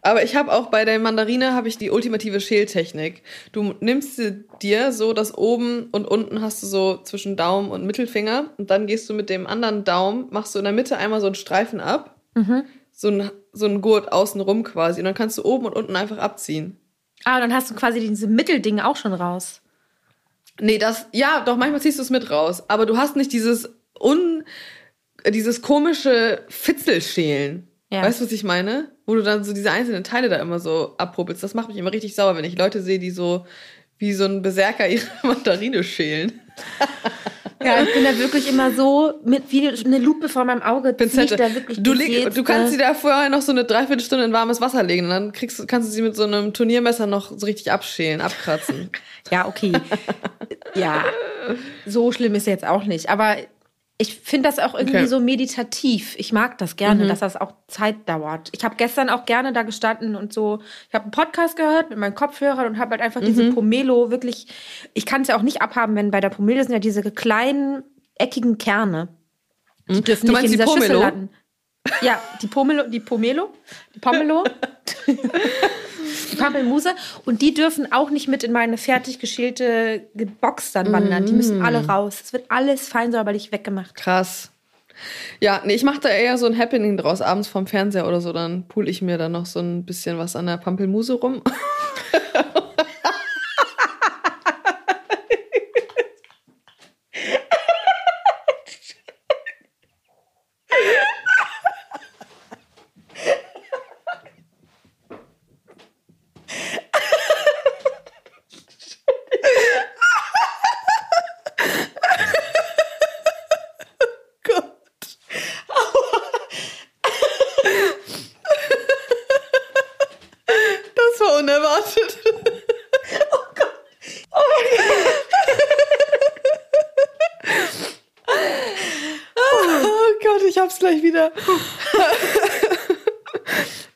Aber ich habe auch bei der Mandarine habe ich die ultimative Schältechnik. Du nimmst sie dir so, dass oben und unten hast du so zwischen Daumen und Mittelfinger und dann gehst du mit dem anderen Daumen, machst du in der Mitte einmal so einen Streifen ab, Mhm. so ein so ein Gurt außenrum quasi und dann kannst du oben und unten einfach abziehen. Ah, dann hast du quasi diese Mitteldinge auch schon raus. Nee, das, ja, doch, manchmal ziehst du es mit raus. Aber du hast nicht dieses un, dieses komische Fitzelschälen. Ja. Weißt du, was ich meine? Wo du dann so diese einzelnen Teile da immer so abpuppelst. Das macht mich immer richtig sauer, wenn ich Leute sehe, die so wie so ein Berserker ihre Mandarine schälen. Ja, ich bin da wirklich immer so mit wie eine Lupe vor meinem Auge. Pinzette. Da wirklich Du, leg, du kannst sie da vorher noch so eine Dreiviertelstunde in warmes Wasser legen und dann kriegst, kannst du sie mit so einem Turniermesser noch so richtig abschälen, abkratzen. Ja, okay. ja, so schlimm ist jetzt auch nicht. Aber ich finde das auch irgendwie Okay. Mhm. so meditativ. Ich mag das gerne, dass das auch Zeit dauert. Ich habe gestern auch gerne da gestanden und so, ich habe einen Podcast gehört mit meinen Kopfhörern und habe halt einfach Mhm. diese Pomelo wirklich, ich kann es ja auch nicht abhaben, wenn bei der Pomelo sind ja diese kleinen, eckigen Kerne. Die dürfen Mhm. Du nicht in meinst die dieser Schüssel Pomelo? landen. Ja, die Pomelo, die Pomelo, die Pomelo, Pampelmuse und die dürfen auch nicht mit in meine fertig geschälte Box dann wandern. Die müssen alle raus. Es wird alles fein säuberlich weggemacht. Krass. Ja, nee, ich mache da eher so ein Happening draus, abends vorm Fernseher oder so, dann pool ich mir da noch so ein bisschen was an der Pampelmuse rum. Gott. Das war unerwartet. Oh Gott, ich hab's gleich wieder.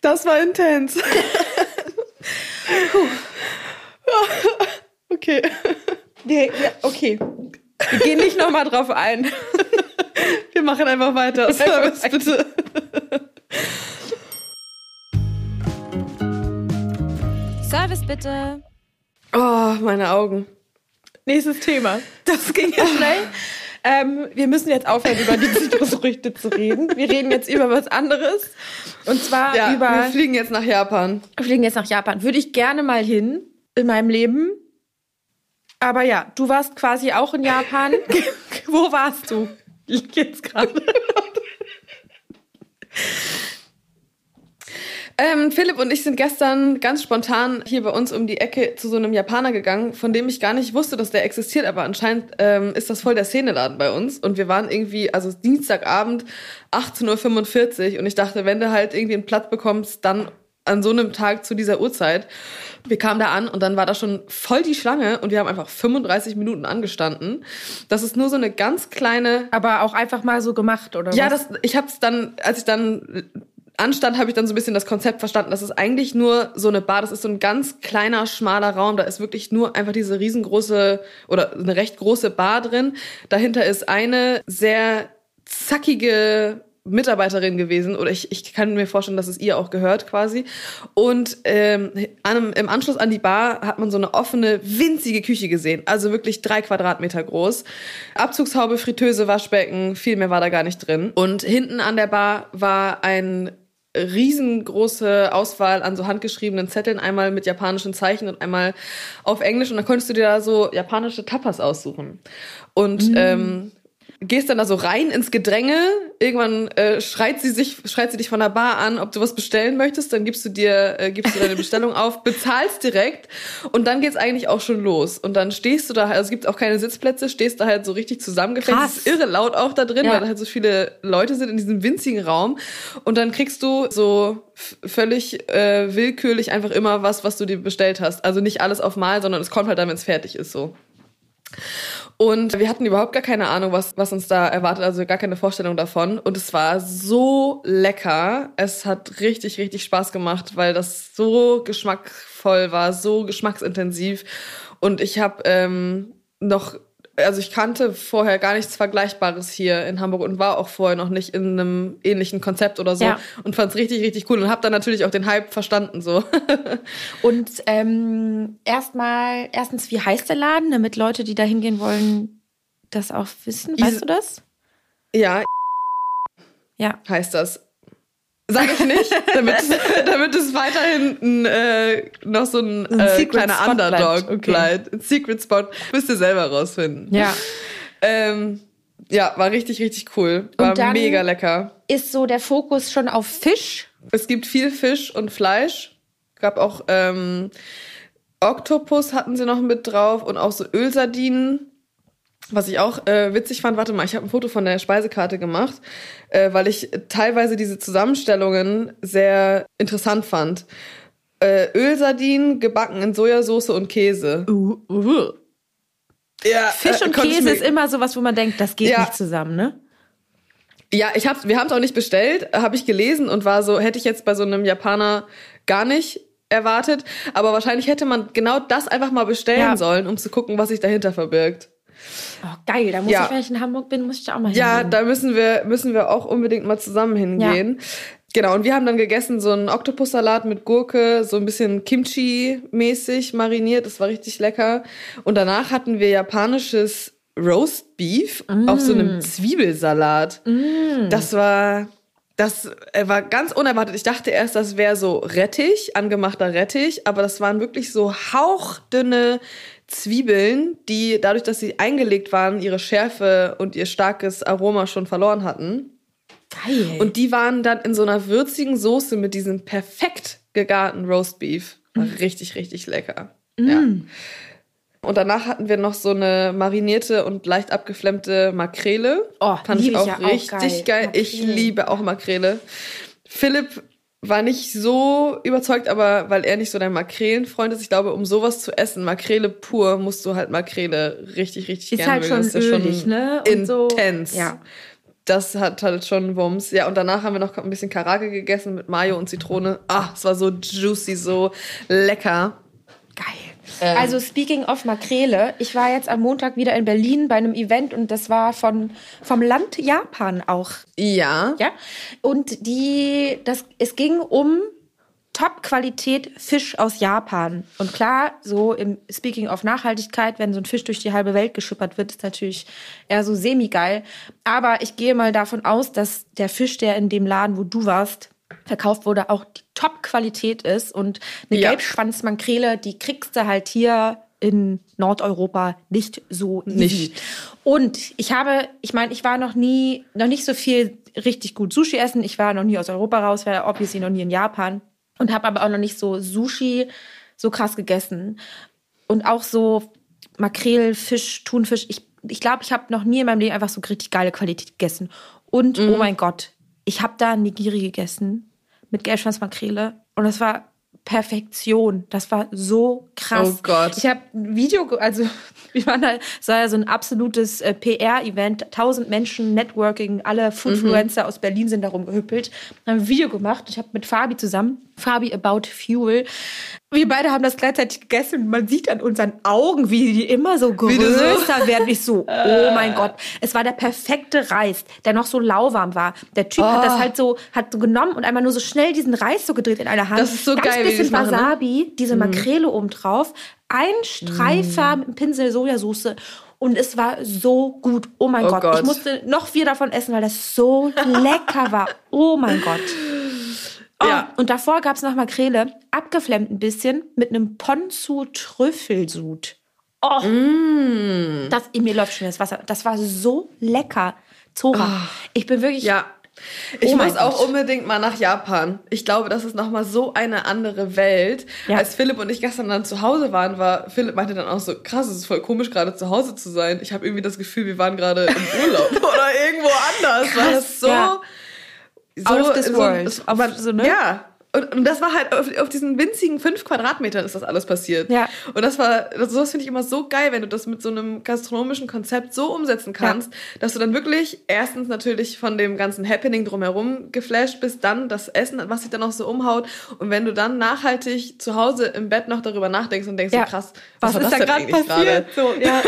Das war intens. Okay. Nee, ja, okay. Wir gehen nicht nochmal drauf ein. Wir machen einfach weiter. Service, bitte. Service bitte. Oh, meine Augen. Nächstes Thema. Das ging ja schnell. Ähm, wir müssen jetzt aufhören, über die Zitrusfrüchte zu reden. Wir reden jetzt über was anderes. Und zwar Ja, über. wir fliegen jetzt nach Japan. Wir fliegen jetzt nach Japan. Würde ich gerne mal hin in meinem Leben. Aber ja, du warst quasi auch in Japan. Wo warst du? Jetzt gerade. Ähm, Philipp und ich sind gestern ganz spontan hier bei uns um die Ecke zu so einem Japaner gegangen, von dem ich gar nicht wusste, dass der existiert, aber anscheinend ähm, ist das voll der Szeneladen bei uns. Und wir waren irgendwie, also Dienstagabend 18.45 Uhr und ich dachte, wenn du halt irgendwie einen Platz bekommst, dann an so einem Tag zu dieser Uhrzeit. Wir kamen da an und dann war da schon voll die Schlange und wir haben einfach 35 Minuten angestanden. Das ist nur so eine ganz kleine Aber auch einfach mal so gemacht, oder ja, was? das, ich habe es dann, als ich dann anstand, habe ich dann so ein bisschen das Konzept verstanden. Das ist eigentlich nur so eine Bar. Das ist so ein ganz kleiner, schmaler Raum. Da ist wirklich nur einfach diese riesengroße oder eine recht große Bar drin. Dahinter ist eine sehr zackige Mitarbeiterin gewesen oder ich, ich kann mir vorstellen, dass es ihr auch gehört quasi. Und ähm, an, im Anschluss an die Bar hat man so eine offene, winzige Küche gesehen. Also wirklich drei Quadratmeter groß. Abzugshaube, Fritteuse, Waschbecken, viel mehr war da gar nicht drin. Und hinten an der Bar war ein riesengroße Auswahl an so handgeschriebenen Zetteln, einmal mit japanischen Zeichen und einmal auf Englisch. Und dann konntest du dir da so japanische Tapas aussuchen. Und ähm, gehst dann da so rein ins Gedränge. Irgendwann äh, schreit sie sich, schreit sie dich von der Bar an, ob du was bestellen möchtest. Dann gibst du dir, äh, gibst du deine Bestellung auf, bezahlst direkt und dann geht's eigentlich auch schon los. Und dann stehst du da, also es gibt auch keine Sitzplätze, stehst da halt so richtig zusammengefasst. Es ist irre laut auch da drin, Ja. weil da halt so viele Leute sind in diesem winzigen Raum. Und dann kriegst du so völlig äh, willkürlich einfach immer was, was du dir bestellt hast. Also nicht alles auf Mal, sondern es kommt halt dann, wenn es fertig ist so. Und wir hatten überhaupt gar keine Ahnung, was, was uns da erwartet, also gar keine Vorstellung davon. Und es war so lecker. Es hat richtig, richtig Spaß gemacht, weil das so geschmackvoll war, so geschmacksintensiv. Und ich habe ähm, noch, also ich kannte vorher gar nichts Vergleichbares hier in Hamburg und war auch vorher noch nicht in einem ähnlichen Konzept oder so Ja. und fand es richtig, richtig cool und habe dann natürlich auch den Hype verstanden so. Und ähm, erstmal, erstens, wie heißt der Laden, damit Leute, die da hingehen wollen, das auch wissen? Weißt Is- du das? ja, Ja. heißt das. Sag ich nicht, damit, es- damit es weiterhin äh, noch so ein, äh, Secret kleiner Spot Underdog bleibt. Okay. bleibt. Ein Secret Spot. Müsst ihr selber rausfinden. Ja. Ähm, ja, war richtig, richtig cool. War mega lecker. Ist so der Fokus schon auf Fisch? Es gibt viel Fisch und Fleisch. Gab auch ähm, Oktopus hatten sie noch mit drauf und auch so Ölsardinen. Was ich auch äh, witzig fand, warte mal, ich habe ein Foto von der Speisekarte gemacht, äh, weil ich teilweise diese Zusammenstellungen sehr interessant fand. Äh, Ölsardinen gebacken in Sojasauce und Käse. Uh, uh. Ja, Fisch äh, und konnte ich Käse ist immer sowas, wo man denkt, das geht Ja. nicht zusammen, ne? Ja, ich hab's, wir haben es auch nicht bestellt, habe ich gelesen und war so, hätte ich jetzt bei so einem Japaner gar nicht erwartet. Aber wahrscheinlich hätte man genau das einfach mal bestellen Ja. sollen, um zu gucken, was sich dahinter verbirgt. Oh, geil. Da muss Ja. ich, wenn ich in Hamburg bin, muss ich da auch mal Ja, hingehen. da müssen wir, müssen wir auch unbedingt mal zusammen hingehen. Genau, und wir haben dann gegessen so einen Oktopussalat mit Gurke, so ein bisschen Kimchi-mäßig mariniert. Das war richtig lecker. Und danach hatten wir japanisches Roast Beef auf so einem Zwiebelsalat. Das war, das äh, war ganz unerwartet. Ich dachte erst, das wäre so Rettich, angemachter Rettich, aber das waren wirklich so hauchdünne Zwiebeln, die dadurch, dass sie eingelegt waren, ihre Schärfe und ihr starkes Aroma schon verloren hatten. Geil. Und die waren dann in so einer würzigen Soße mit diesem perfekt gegarten Roastbeef. War richtig, richtig lecker. Ja. Und danach hatten wir noch so eine marinierte und leicht abgeflammte Makrele. Oh, Fand ich liebe ich auch ja auch richtig geil. geil. Ich liebe auch Makrele. Philipp war nicht so überzeugt, aber weil er nicht so dein Makrelenfreund ist, ich glaube, um sowas zu essen, Makrele pur, musst du halt Makrele richtig, richtig Ist gerne halt mögen. schon Das ist ja ölig, ne? Und so. intens. Ja. Das hat halt schon Wumms. Ja, und danach haben wir noch ein bisschen Karage gegessen mit Mayo und Zitrone. Ah, es war so juicy, so lecker. Geil. Ähm. Also speaking of Makrele, ich war jetzt am Montag wieder in Berlin bei einem Event und das war von vom Land Japan auch, Ja. ja? Und die das es ging um Top-Qualität Fisch aus Japan. Und klar, so im Speaking of Nachhaltigkeit, wenn so ein Fisch durch die halbe Welt geschippert wird, ist natürlich eher so semi-geil. Aber ich gehe mal davon aus, dass der Fisch, der in dem Laden, wo du warst, verkauft wurde, auch die Top-Qualität ist. Und eine Ja. Gelbschwanzmakrele, die kriegst du halt hier in Nordeuropa nicht so easy. Nicht. Und ich habe, ich meine, ich war noch nie, noch nicht so viel richtig gut Sushi essen. Ich war noch nie aus Europa raus, war obviously noch nie in Japan und habe aber auch noch nicht so Sushi so krass gegessen. Und auch so Makrel, Fisch, Thunfisch. Ich ich, glaube, ich habe noch nie in meinem Leben einfach so richtig geile Qualität gegessen. Und Mhm. oh mein Gott, ich habe da Nigiri gegessen mit Gelbschwanzmakrele und das war Perfektion. Das war so krass. Oh Gott. Ich habe ein Video, also wir waren da, es war ja so ein absolutes äh, PR-Event, tausend Menschen, Networking, alle Mhm. Foodfluencer aus Berlin sind darum gehüppelt, haben ein Video gemacht. Ich habe mit Fabi zusammen, Fabi About Fuel. Wir beide haben das gleichzeitig gegessen und man sieht an unseren Augen, wie die immer so du so- größer werden. Ich so, oh mein Gott. Es war der perfekte Reis, der noch so lauwarm war. Der Typ hat Oh. das halt so, hat so genommen und einmal nur so schnell diesen Reis so gedreht in einer Hand. Das ist so Ganz geil, die bisschen das machen, ne? Wasabi, diese Makrele oben drauf, ein Streifer mit einem Pinsel Sojasauce. Und es war so gut. Oh mein Oh Gott. Gott. Ich musste noch vier davon essen, weil das so lecker war. Oh mein Gott. Oh, Ja. Und davor gab es noch Makrele, abgeflemmt ein bisschen, mit einem Ponzu-Trüffelsud. Oh, Mm. das, in mir läuft schon das Wasser. Das war so lecker. Zora, ich bin wirklich... Ja. Ich Oh muss auch Gott. unbedingt mal nach Japan. Ich glaube, das ist nochmal so eine andere Welt. Ja. Als Philipp und ich gestern dann zu Hause waren, war Philipp meinte dann auch so, krass, es ist voll komisch, gerade zu Hause zu sein. Ich habe irgendwie das Gefühl, wir waren gerade im Urlaub oder irgendwo anders. weil das so, ja. So Out of this so, world. es- Aber so, ne? Ja. Und, und das war halt auf, auf diesen winzigen fünf Quadratmetern ist das alles passiert. Ja. Und das war, das, sowas finde ich immer so geil, wenn du das mit so einem gastronomischen Konzept so umsetzen kannst, dass du dann wirklich erstens natürlich von dem ganzen Happening drumherum geflasht bist, dann das Essen, was sich dann auch so umhaut. Und wenn du dann nachhaltig zu Hause im Bett noch darüber nachdenkst und denkst, Ja. so krass, Was, war ist das da gerade passiert? So, ja.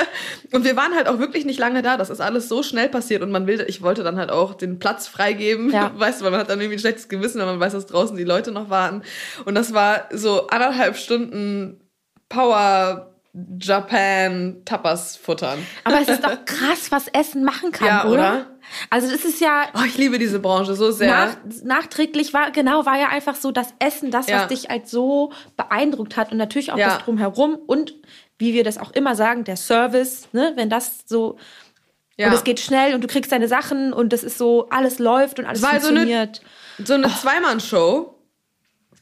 und wir waren halt auch wirklich nicht lange da. Das ist alles so schnell passiert. Und man will, ich wollte dann halt auch den Platz freigeben. Ja. Weißt du, weil man hat dann irgendwie ein schlechtes Gewissen, wenn man weiß, dass draußen die Leute noch warten. Und das war so anderthalb Stunden Power Japan Tapas futtern. Aber es ist doch krass, was Essen machen kann, Ja, oder? oder? Also das ist ja Oh, ich liebe diese Branche so sehr. nach, nachträglich war genau war ja einfach so das Essen, das Ja. was dich halt so beeindruckt hat und natürlich auch Ja. das drumherum und wie wir das auch immer sagen, der Service, ne, wenn das so Ja. und es geht schnell und du kriegst deine Sachen und es ist so alles läuft und alles Es war halt so eine- funktioniert. So eine Zweimann-Show.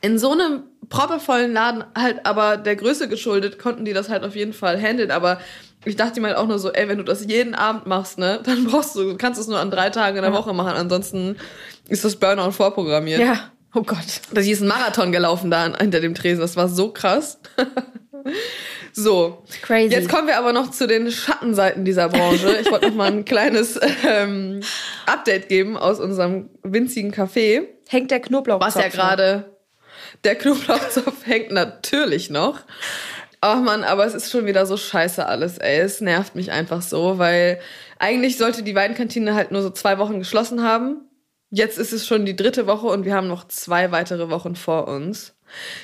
In so einem proppevollen Laden, halt aber der Größe geschuldet, konnten die das halt auf jeden Fall handeln. Aber ich dachte mir halt auch nur so, ey, wenn du das jeden Abend machst, ne, dann brauchst du, kannst du es nur an drei Tagen in der Woche machen. Ansonsten ist das Burnout vorprogrammiert. ja. Oh Gott. Da ist ein Marathon gelaufen da hinter dem Tresen. Das war so krass. so. Crazy. Jetzt kommen wir aber noch zu den Schattenseiten dieser Branche. Ich wollte noch mal ein kleines ähm, Update geben aus unserem winzigen Café. Hängt der Knoblauch Was ja gerade der Knoblauchzopf hängt natürlich noch. Ach man, aber es ist schon wieder so scheiße alles, ey. Es nervt mich einfach so, weil eigentlich sollte die Weinkantine halt nur so zwei Wochen geschlossen haben. Jetzt ist es schon die dritte Woche und wir haben noch zwei weitere Wochen vor uns.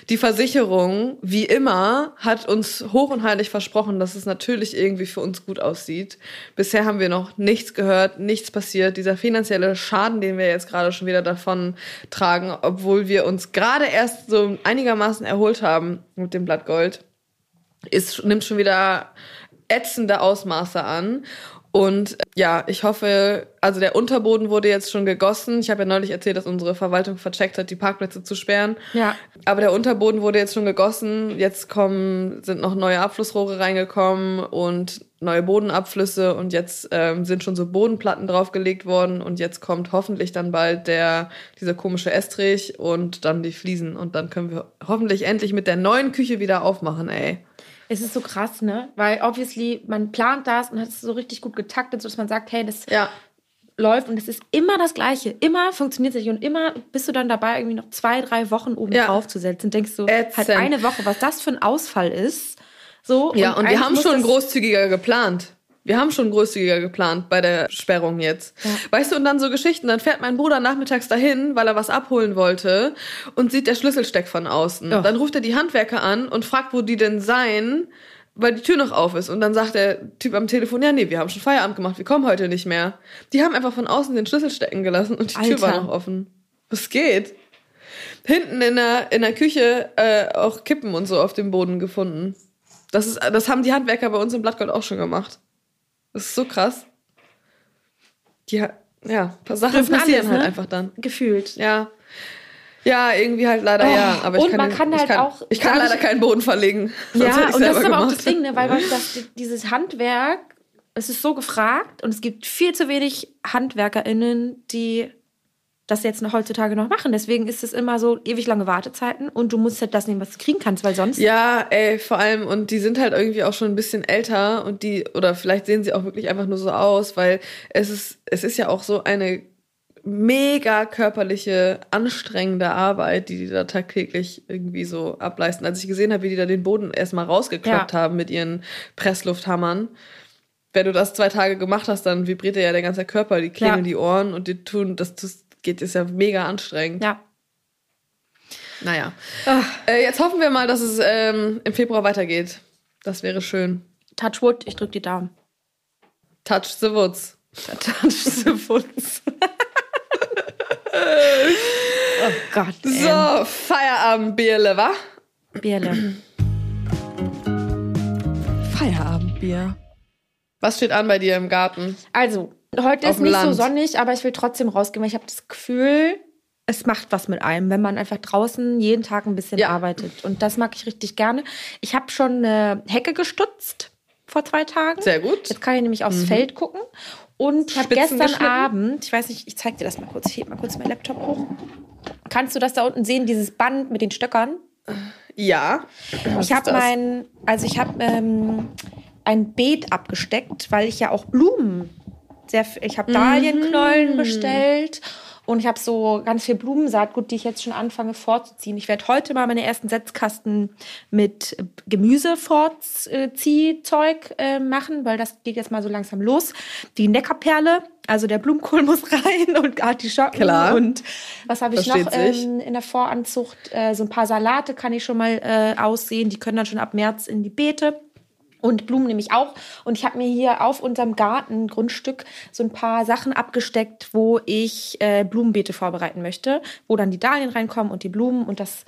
Die Versicherung, wie immer, hat uns hoch und heilig versprochen, dass es natürlich irgendwie für uns gut aussieht. Bisher haben wir noch nichts gehört, nichts passiert. Dieser finanzielle Schaden, den wir jetzt gerade schon wieder davon tragen, obwohl wir uns gerade erst so einigermaßen erholt haben mit dem Blattgold, ist, nimmt schon wieder ätzende Ausmaße an. Und äh, ja, ich hoffe, also der Unterboden wurde jetzt schon gegossen. Ich habe ja neulich erzählt, dass unsere Verwaltung vercheckt hat, die Parkplätze zu sperren. Ja. Aber der Unterboden wurde jetzt schon gegossen. Jetzt kommen, sind noch neue Abflussrohre reingekommen und neue Bodenabflüsse und jetzt ähm, sind schon so Bodenplatten draufgelegt worden und jetzt kommt hoffentlich dann bald der dieser komische Estrich und dann die Fliesen und dann können wir hoffentlich endlich mit der neuen Küche wieder aufmachen, ey. Es ist so krass, ne? Weil obviously man plant das und hat es so richtig gut getaktet, so dass man sagt, hey, das Ja. läuft und es ist immer das Gleiche. Immer funktioniert es nicht und immer bist du dann dabei, irgendwie noch zwei, drei Wochen oben Ja. drauf zu setzen. Denkst du, Ätzend. halt eine Woche, was das für ein Ausfall ist. So, Ja, und wir eigentlich haben schon großzügiger geplant. Wir haben schon großzügiger geplant bei der Sperrung jetzt. Ja. Weißt du, und dann so Geschichten. Dann fährt mein Bruder nachmittags dahin, weil er was abholen wollte und sieht der Schlüssel steckt von außen. Ja. Dann ruft er die Handwerker an und fragt, wo die denn seien, weil die Tür noch auf ist. Und dann sagt der Typ am Telefon, ja, nee, wir haben schon Feierabend gemacht, wir kommen heute nicht mehr. Die haben einfach von außen den Schlüssel stecken gelassen und die Tür war Alter. noch offen. Was geht? Hinten in der, in der Küche äh, auch Kippen und so auf dem Boden gefunden. Das, ist, das haben die Handwerker bei uns im Blattgold auch schon gemacht. Das ist so krass. Die, ja, paar Sachen Dürfen passieren alles, halt ne? einfach dann. Gefühlt. Ja. Ja, irgendwie halt leider ja. Aber ich und kann, man den- kann ich halt kann, auch- Ich kann leider ich- keinen Boden verlegen. Ja, und das ist aber auch gemacht. das Ding, ne? weil du, das, dieses Handwerk, es ist so gefragt und es gibt viel zu wenig HandwerkerInnen, die das jetzt noch heutzutage noch machen. Deswegen ist es immer so ewig lange Wartezeiten und du musst halt das nehmen, was du kriegen kannst, weil sonst. Ja, ey, vor allem, und die sind halt irgendwie auch schon ein bisschen älter und die, oder vielleicht sehen sie auch wirklich einfach nur so aus, weil es ist, es ist ja auch so eine mega körperliche, anstrengende Arbeit, die die da tagtäglich irgendwie so ableisten. Als ich gesehen habe, wie die da den Boden erstmal rausgeklappt Ja. haben mit ihren Presslufthammern. Wenn du das zwei Tage gemacht hast, dann vibriert dir ja der ganze Körper, die klingeln Ja. die Ohren und die tun, das, das geht, ist ja mega anstrengend. Ja. Naja. Äh, jetzt hoffen wir mal, dass es ähm, im Februar weitergeht. Das wäre schön. touch wood, ich drück die Daumen. Touch the woods. Touch the woods. oh Gott. ey. So, Feierabendbierle, wa? Bierle. Feierabendbier. Was steht an bei dir im Garten? Also, heute ist nicht Land. so sonnig, aber ich will trotzdem rausgehen, weil ich habe das Gefühl, es macht was mit einem, wenn man einfach draußen jeden Tag ein bisschen Ja. arbeitet. Und das mag ich richtig gerne. Ich habe schon eine Hecke gestutzt vor zwei Tagen. Sehr gut. Jetzt kann ich nämlich aufs Feld gucken. Und habe Spitzen gestern? Abend, ich weiß nicht, ich zeig dir das mal kurz. Ich heb mal kurz meinen Laptop hoch. Kannst du das da unten sehen, dieses Band mit den Stöckern? Ja. Was ich habe mein, also ich habe ähm, ein Beet abgesteckt, weil ich ja auch Blumen sehr, ich habe Dahlienknollen Mhm. bestellt und ich habe so ganz viel Blumensaatgut, die ich jetzt schon anfange vorzuziehen. Ich werde heute mal meine ersten Setzkasten mit Gemüse Vorziehzeug äh, machen, weil das geht jetzt mal so langsam los. Die Neckarperle, also der Blumenkohl muss rein und Artischocken Klar. und was habe ich Versteht noch ähm, in der Voranzucht? Äh, so ein paar Salate kann ich schon mal äh, aussehen. Die können dann schon ab März in die Beete. Und Blumen nämlich auch. Und ich habe mir hier auf unserem Gartengrundstück so ein paar Sachen abgesteckt, wo ich äh, Blumenbeete vorbereiten möchte, wo dann die Dahlien reinkommen und die Blumen. Und das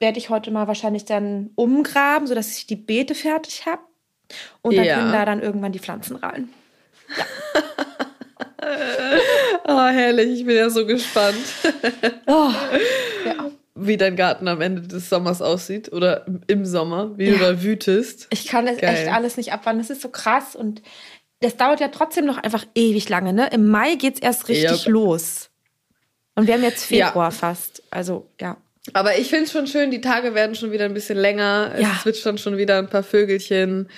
werde ich heute mal wahrscheinlich dann umgraben, sodass ich die Beete fertig habe. Und dann Ja. können da dann irgendwann die Pflanzen rein. Oh, herrlich. Ich bin ja so gespannt, Oh, ja. Wie dein Garten am Ende des Sommers aussieht. Oder im Sommer, wie du Ja. da wütest. Ich kann das Geil. echt alles nicht abwarten. Das ist so krass und das dauert ja trotzdem noch einfach ewig lange. Ne? Im Mai geht's erst richtig Yep. los. Und wir haben jetzt Ja. Februar fast. Also, ja. Aber ich finde es schon schön, die Tage werden schon wieder ein bisschen länger. Ja. Es zwitschern schon wieder ein paar Vögelchen.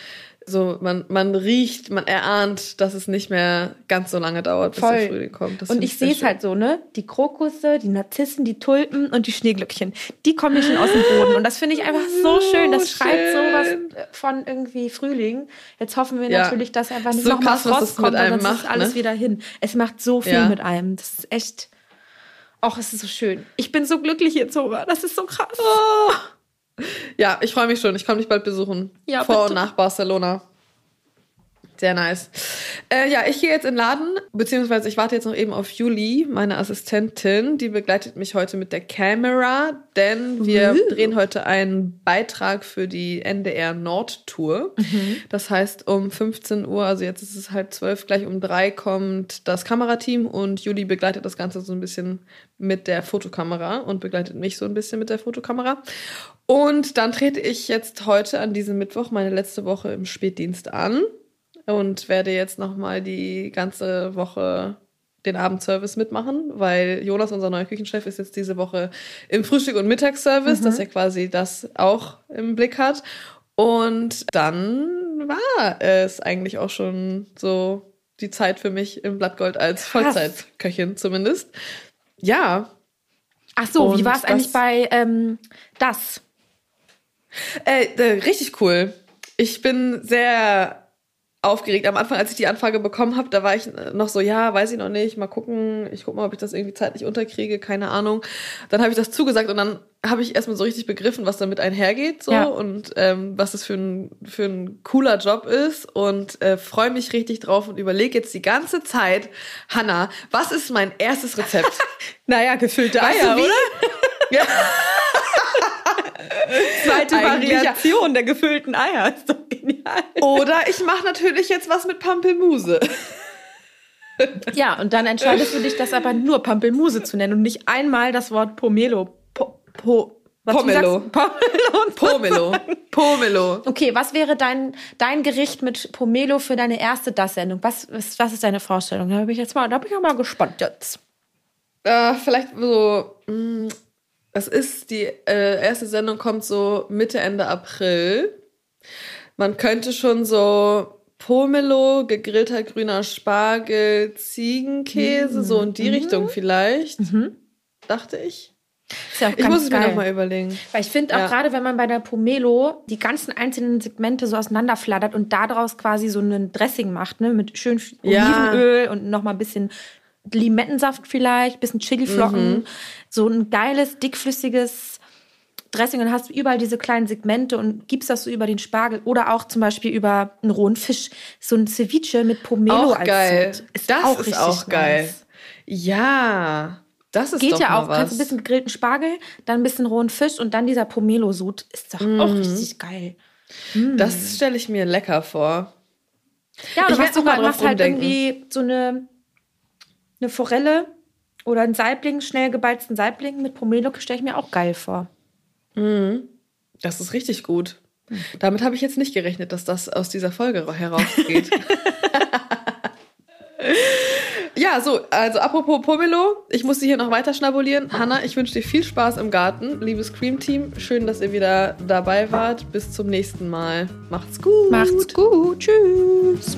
So, man, man riecht, man erahnt, dass es nicht mehr ganz so lange dauert, bis Voll. der Frühling kommt. Das und ich sehe es schön. halt so, ne? Die Krokusse, die Narzissen, die Tulpen und die Schneeglöckchen. Die kommen hier schon aus dem Boden. Und das finde ich einfach so schön. Das schreit sowas schön. von irgendwie Frühling. Jetzt hoffen wir Ja. natürlich, dass einfach nicht So noch mal krass, was das Frost kommt, einem sonst ist macht, alles ne? wieder hin. Es macht so viel Ja. mit einem. Das ist echt. Ach, es ist so schön. Ich bin so glücklich hier, Zora. Das ist so krass. Ja, ich freue mich schon. Ich komme dich bald besuchen. Ja, Vor bitte. und nach Barcelona. Sehr nice. Äh, ja, ich gehe jetzt in den Laden, beziehungsweise ich warte jetzt noch eben auf Juli, meine Assistentin. Die begleitet mich heute mit der Kamera, denn wir Uh. drehen heute einen Beitrag für die NDR Nord Tour. Mhm. Das heißt, um 15 Uhr, also jetzt ist es halb zwölf, gleich um drei kommt das Kamerateam und Juli begleitet das Ganze so ein bisschen mit der Fotokamera und begleitet mich so ein bisschen mit der Fotokamera. Und dann trete ich jetzt heute an diesem Mittwoch meine letzte Woche im Spätdienst an und werde jetzt noch mal die ganze Woche den Abendservice mitmachen, weil Jonas, unser neuer Küchenchef, ist jetzt diese Woche im Frühstück- und Mittagsservice, dass er quasi das auch im Blick hat. Und dann war es eigentlich auch schon so die Zeit für mich im Blattgold als. Vollzeitköchin zumindest. Ja, Ach so, wie Und war es eigentlich bei ähm, das? Äh, äh, richtig cool. Ich bin sehr aufgeregt. Am Anfang, als ich die Anfrage bekommen habe, da war ich noch so, ja, weiß ich noch nicht, mal gucken. Ich gucke mal, ob ich das irgendwie zeitlich unterkriege, keine Ahnung. Dann habe ich das zugesagt und dann habe ich erstmal so richtig begriffen, was damit einhergeht so Ja. und ähm, was das für ein, für ein cooler Job ist und äh, freue mich richtig drauf und überlege jetzt die ganze Zeit, Hanna, was ist mein erstes Rezept? Naja, gefüllte Weißt du Eier, oder? ja. Zweite. Variation der gefüllten Eier. Ist doch genial. Oder ich mache natürlich jetzt was mit Pampelmuse. Ja, und dann entscheidest du dich, das aber nur Pampelmuse zu nennen und nicht einmal das Wort Pomelo. Po, po, was Pomelo. sagst? Pomelo. Pomelo. Pomelo. Okay, was wäre dein, dein Gericht mit Pomelo für deine erste Das-Sendung? Was, was, was ist deine Vorstellung? Da bin ich jetzt mal, da bin ich auch mal gespannt jetzt. Äh, vielleicht so, mh, es ist die äh, erste Sendung kommt so Mitte, Ende April. Man könnte schon so Pomelo, gegrillter grüner Spargel, Ziegenkäse, so in die Richtung vielleicht, dachte ich. Ja Ich muss es mir nochmal überlegen. Weil ich finde auch Ja. gerade, wenn man bei der Pomelo die ganzen einzelnen Segmente so auseinanderflattert und daraus quasi so einen Dressing macht, ne, mit schön Ja. Olivenöl und noch mal ein bisschen Limettensaft vielleicht, bisschen Chiliflocken, Mhm. so ein geiles, dickflüssiges Dressing und hast überall diese kleinen Segmente und gibst das so über den Spargel oder auch zum Beispiel über einen rohen Fisch. So ein Ceviche mit Pomelo Auch als geil. Sud das ist richtig auch geil. nice. Ja, das ist Geht doch ja auch, was. kannst ein bisschen gegrillten Spargel, dann ein bisschen rohen Fisch und dann dieser Pomelo-Sud. Ist doch Mhm. auch richtig geil. Das stelle ich mir lecker vor. Ja, Ich du werd machst, halt irgendwie so eine, eine Forelle oder einen Saibling, schnell gebeizten Saibling mit Pomelo, stelle ich mir auch geil vor. Das ist richtig gut. Damit habe ich jetzt nicht gerechnet, dass das aus dieser Folge herausgeht. ja, so, also apropos Pomelo, ich muss sie hier noch weiter schnabulieren. Hanna, ich wünsche dir viel Spaß im Garten. Liebes Cream-Team, schön, dass ihr wieder dabei wart. Bis zum nächsten Mal. Macht's gut. Macht's gut. Tschüss.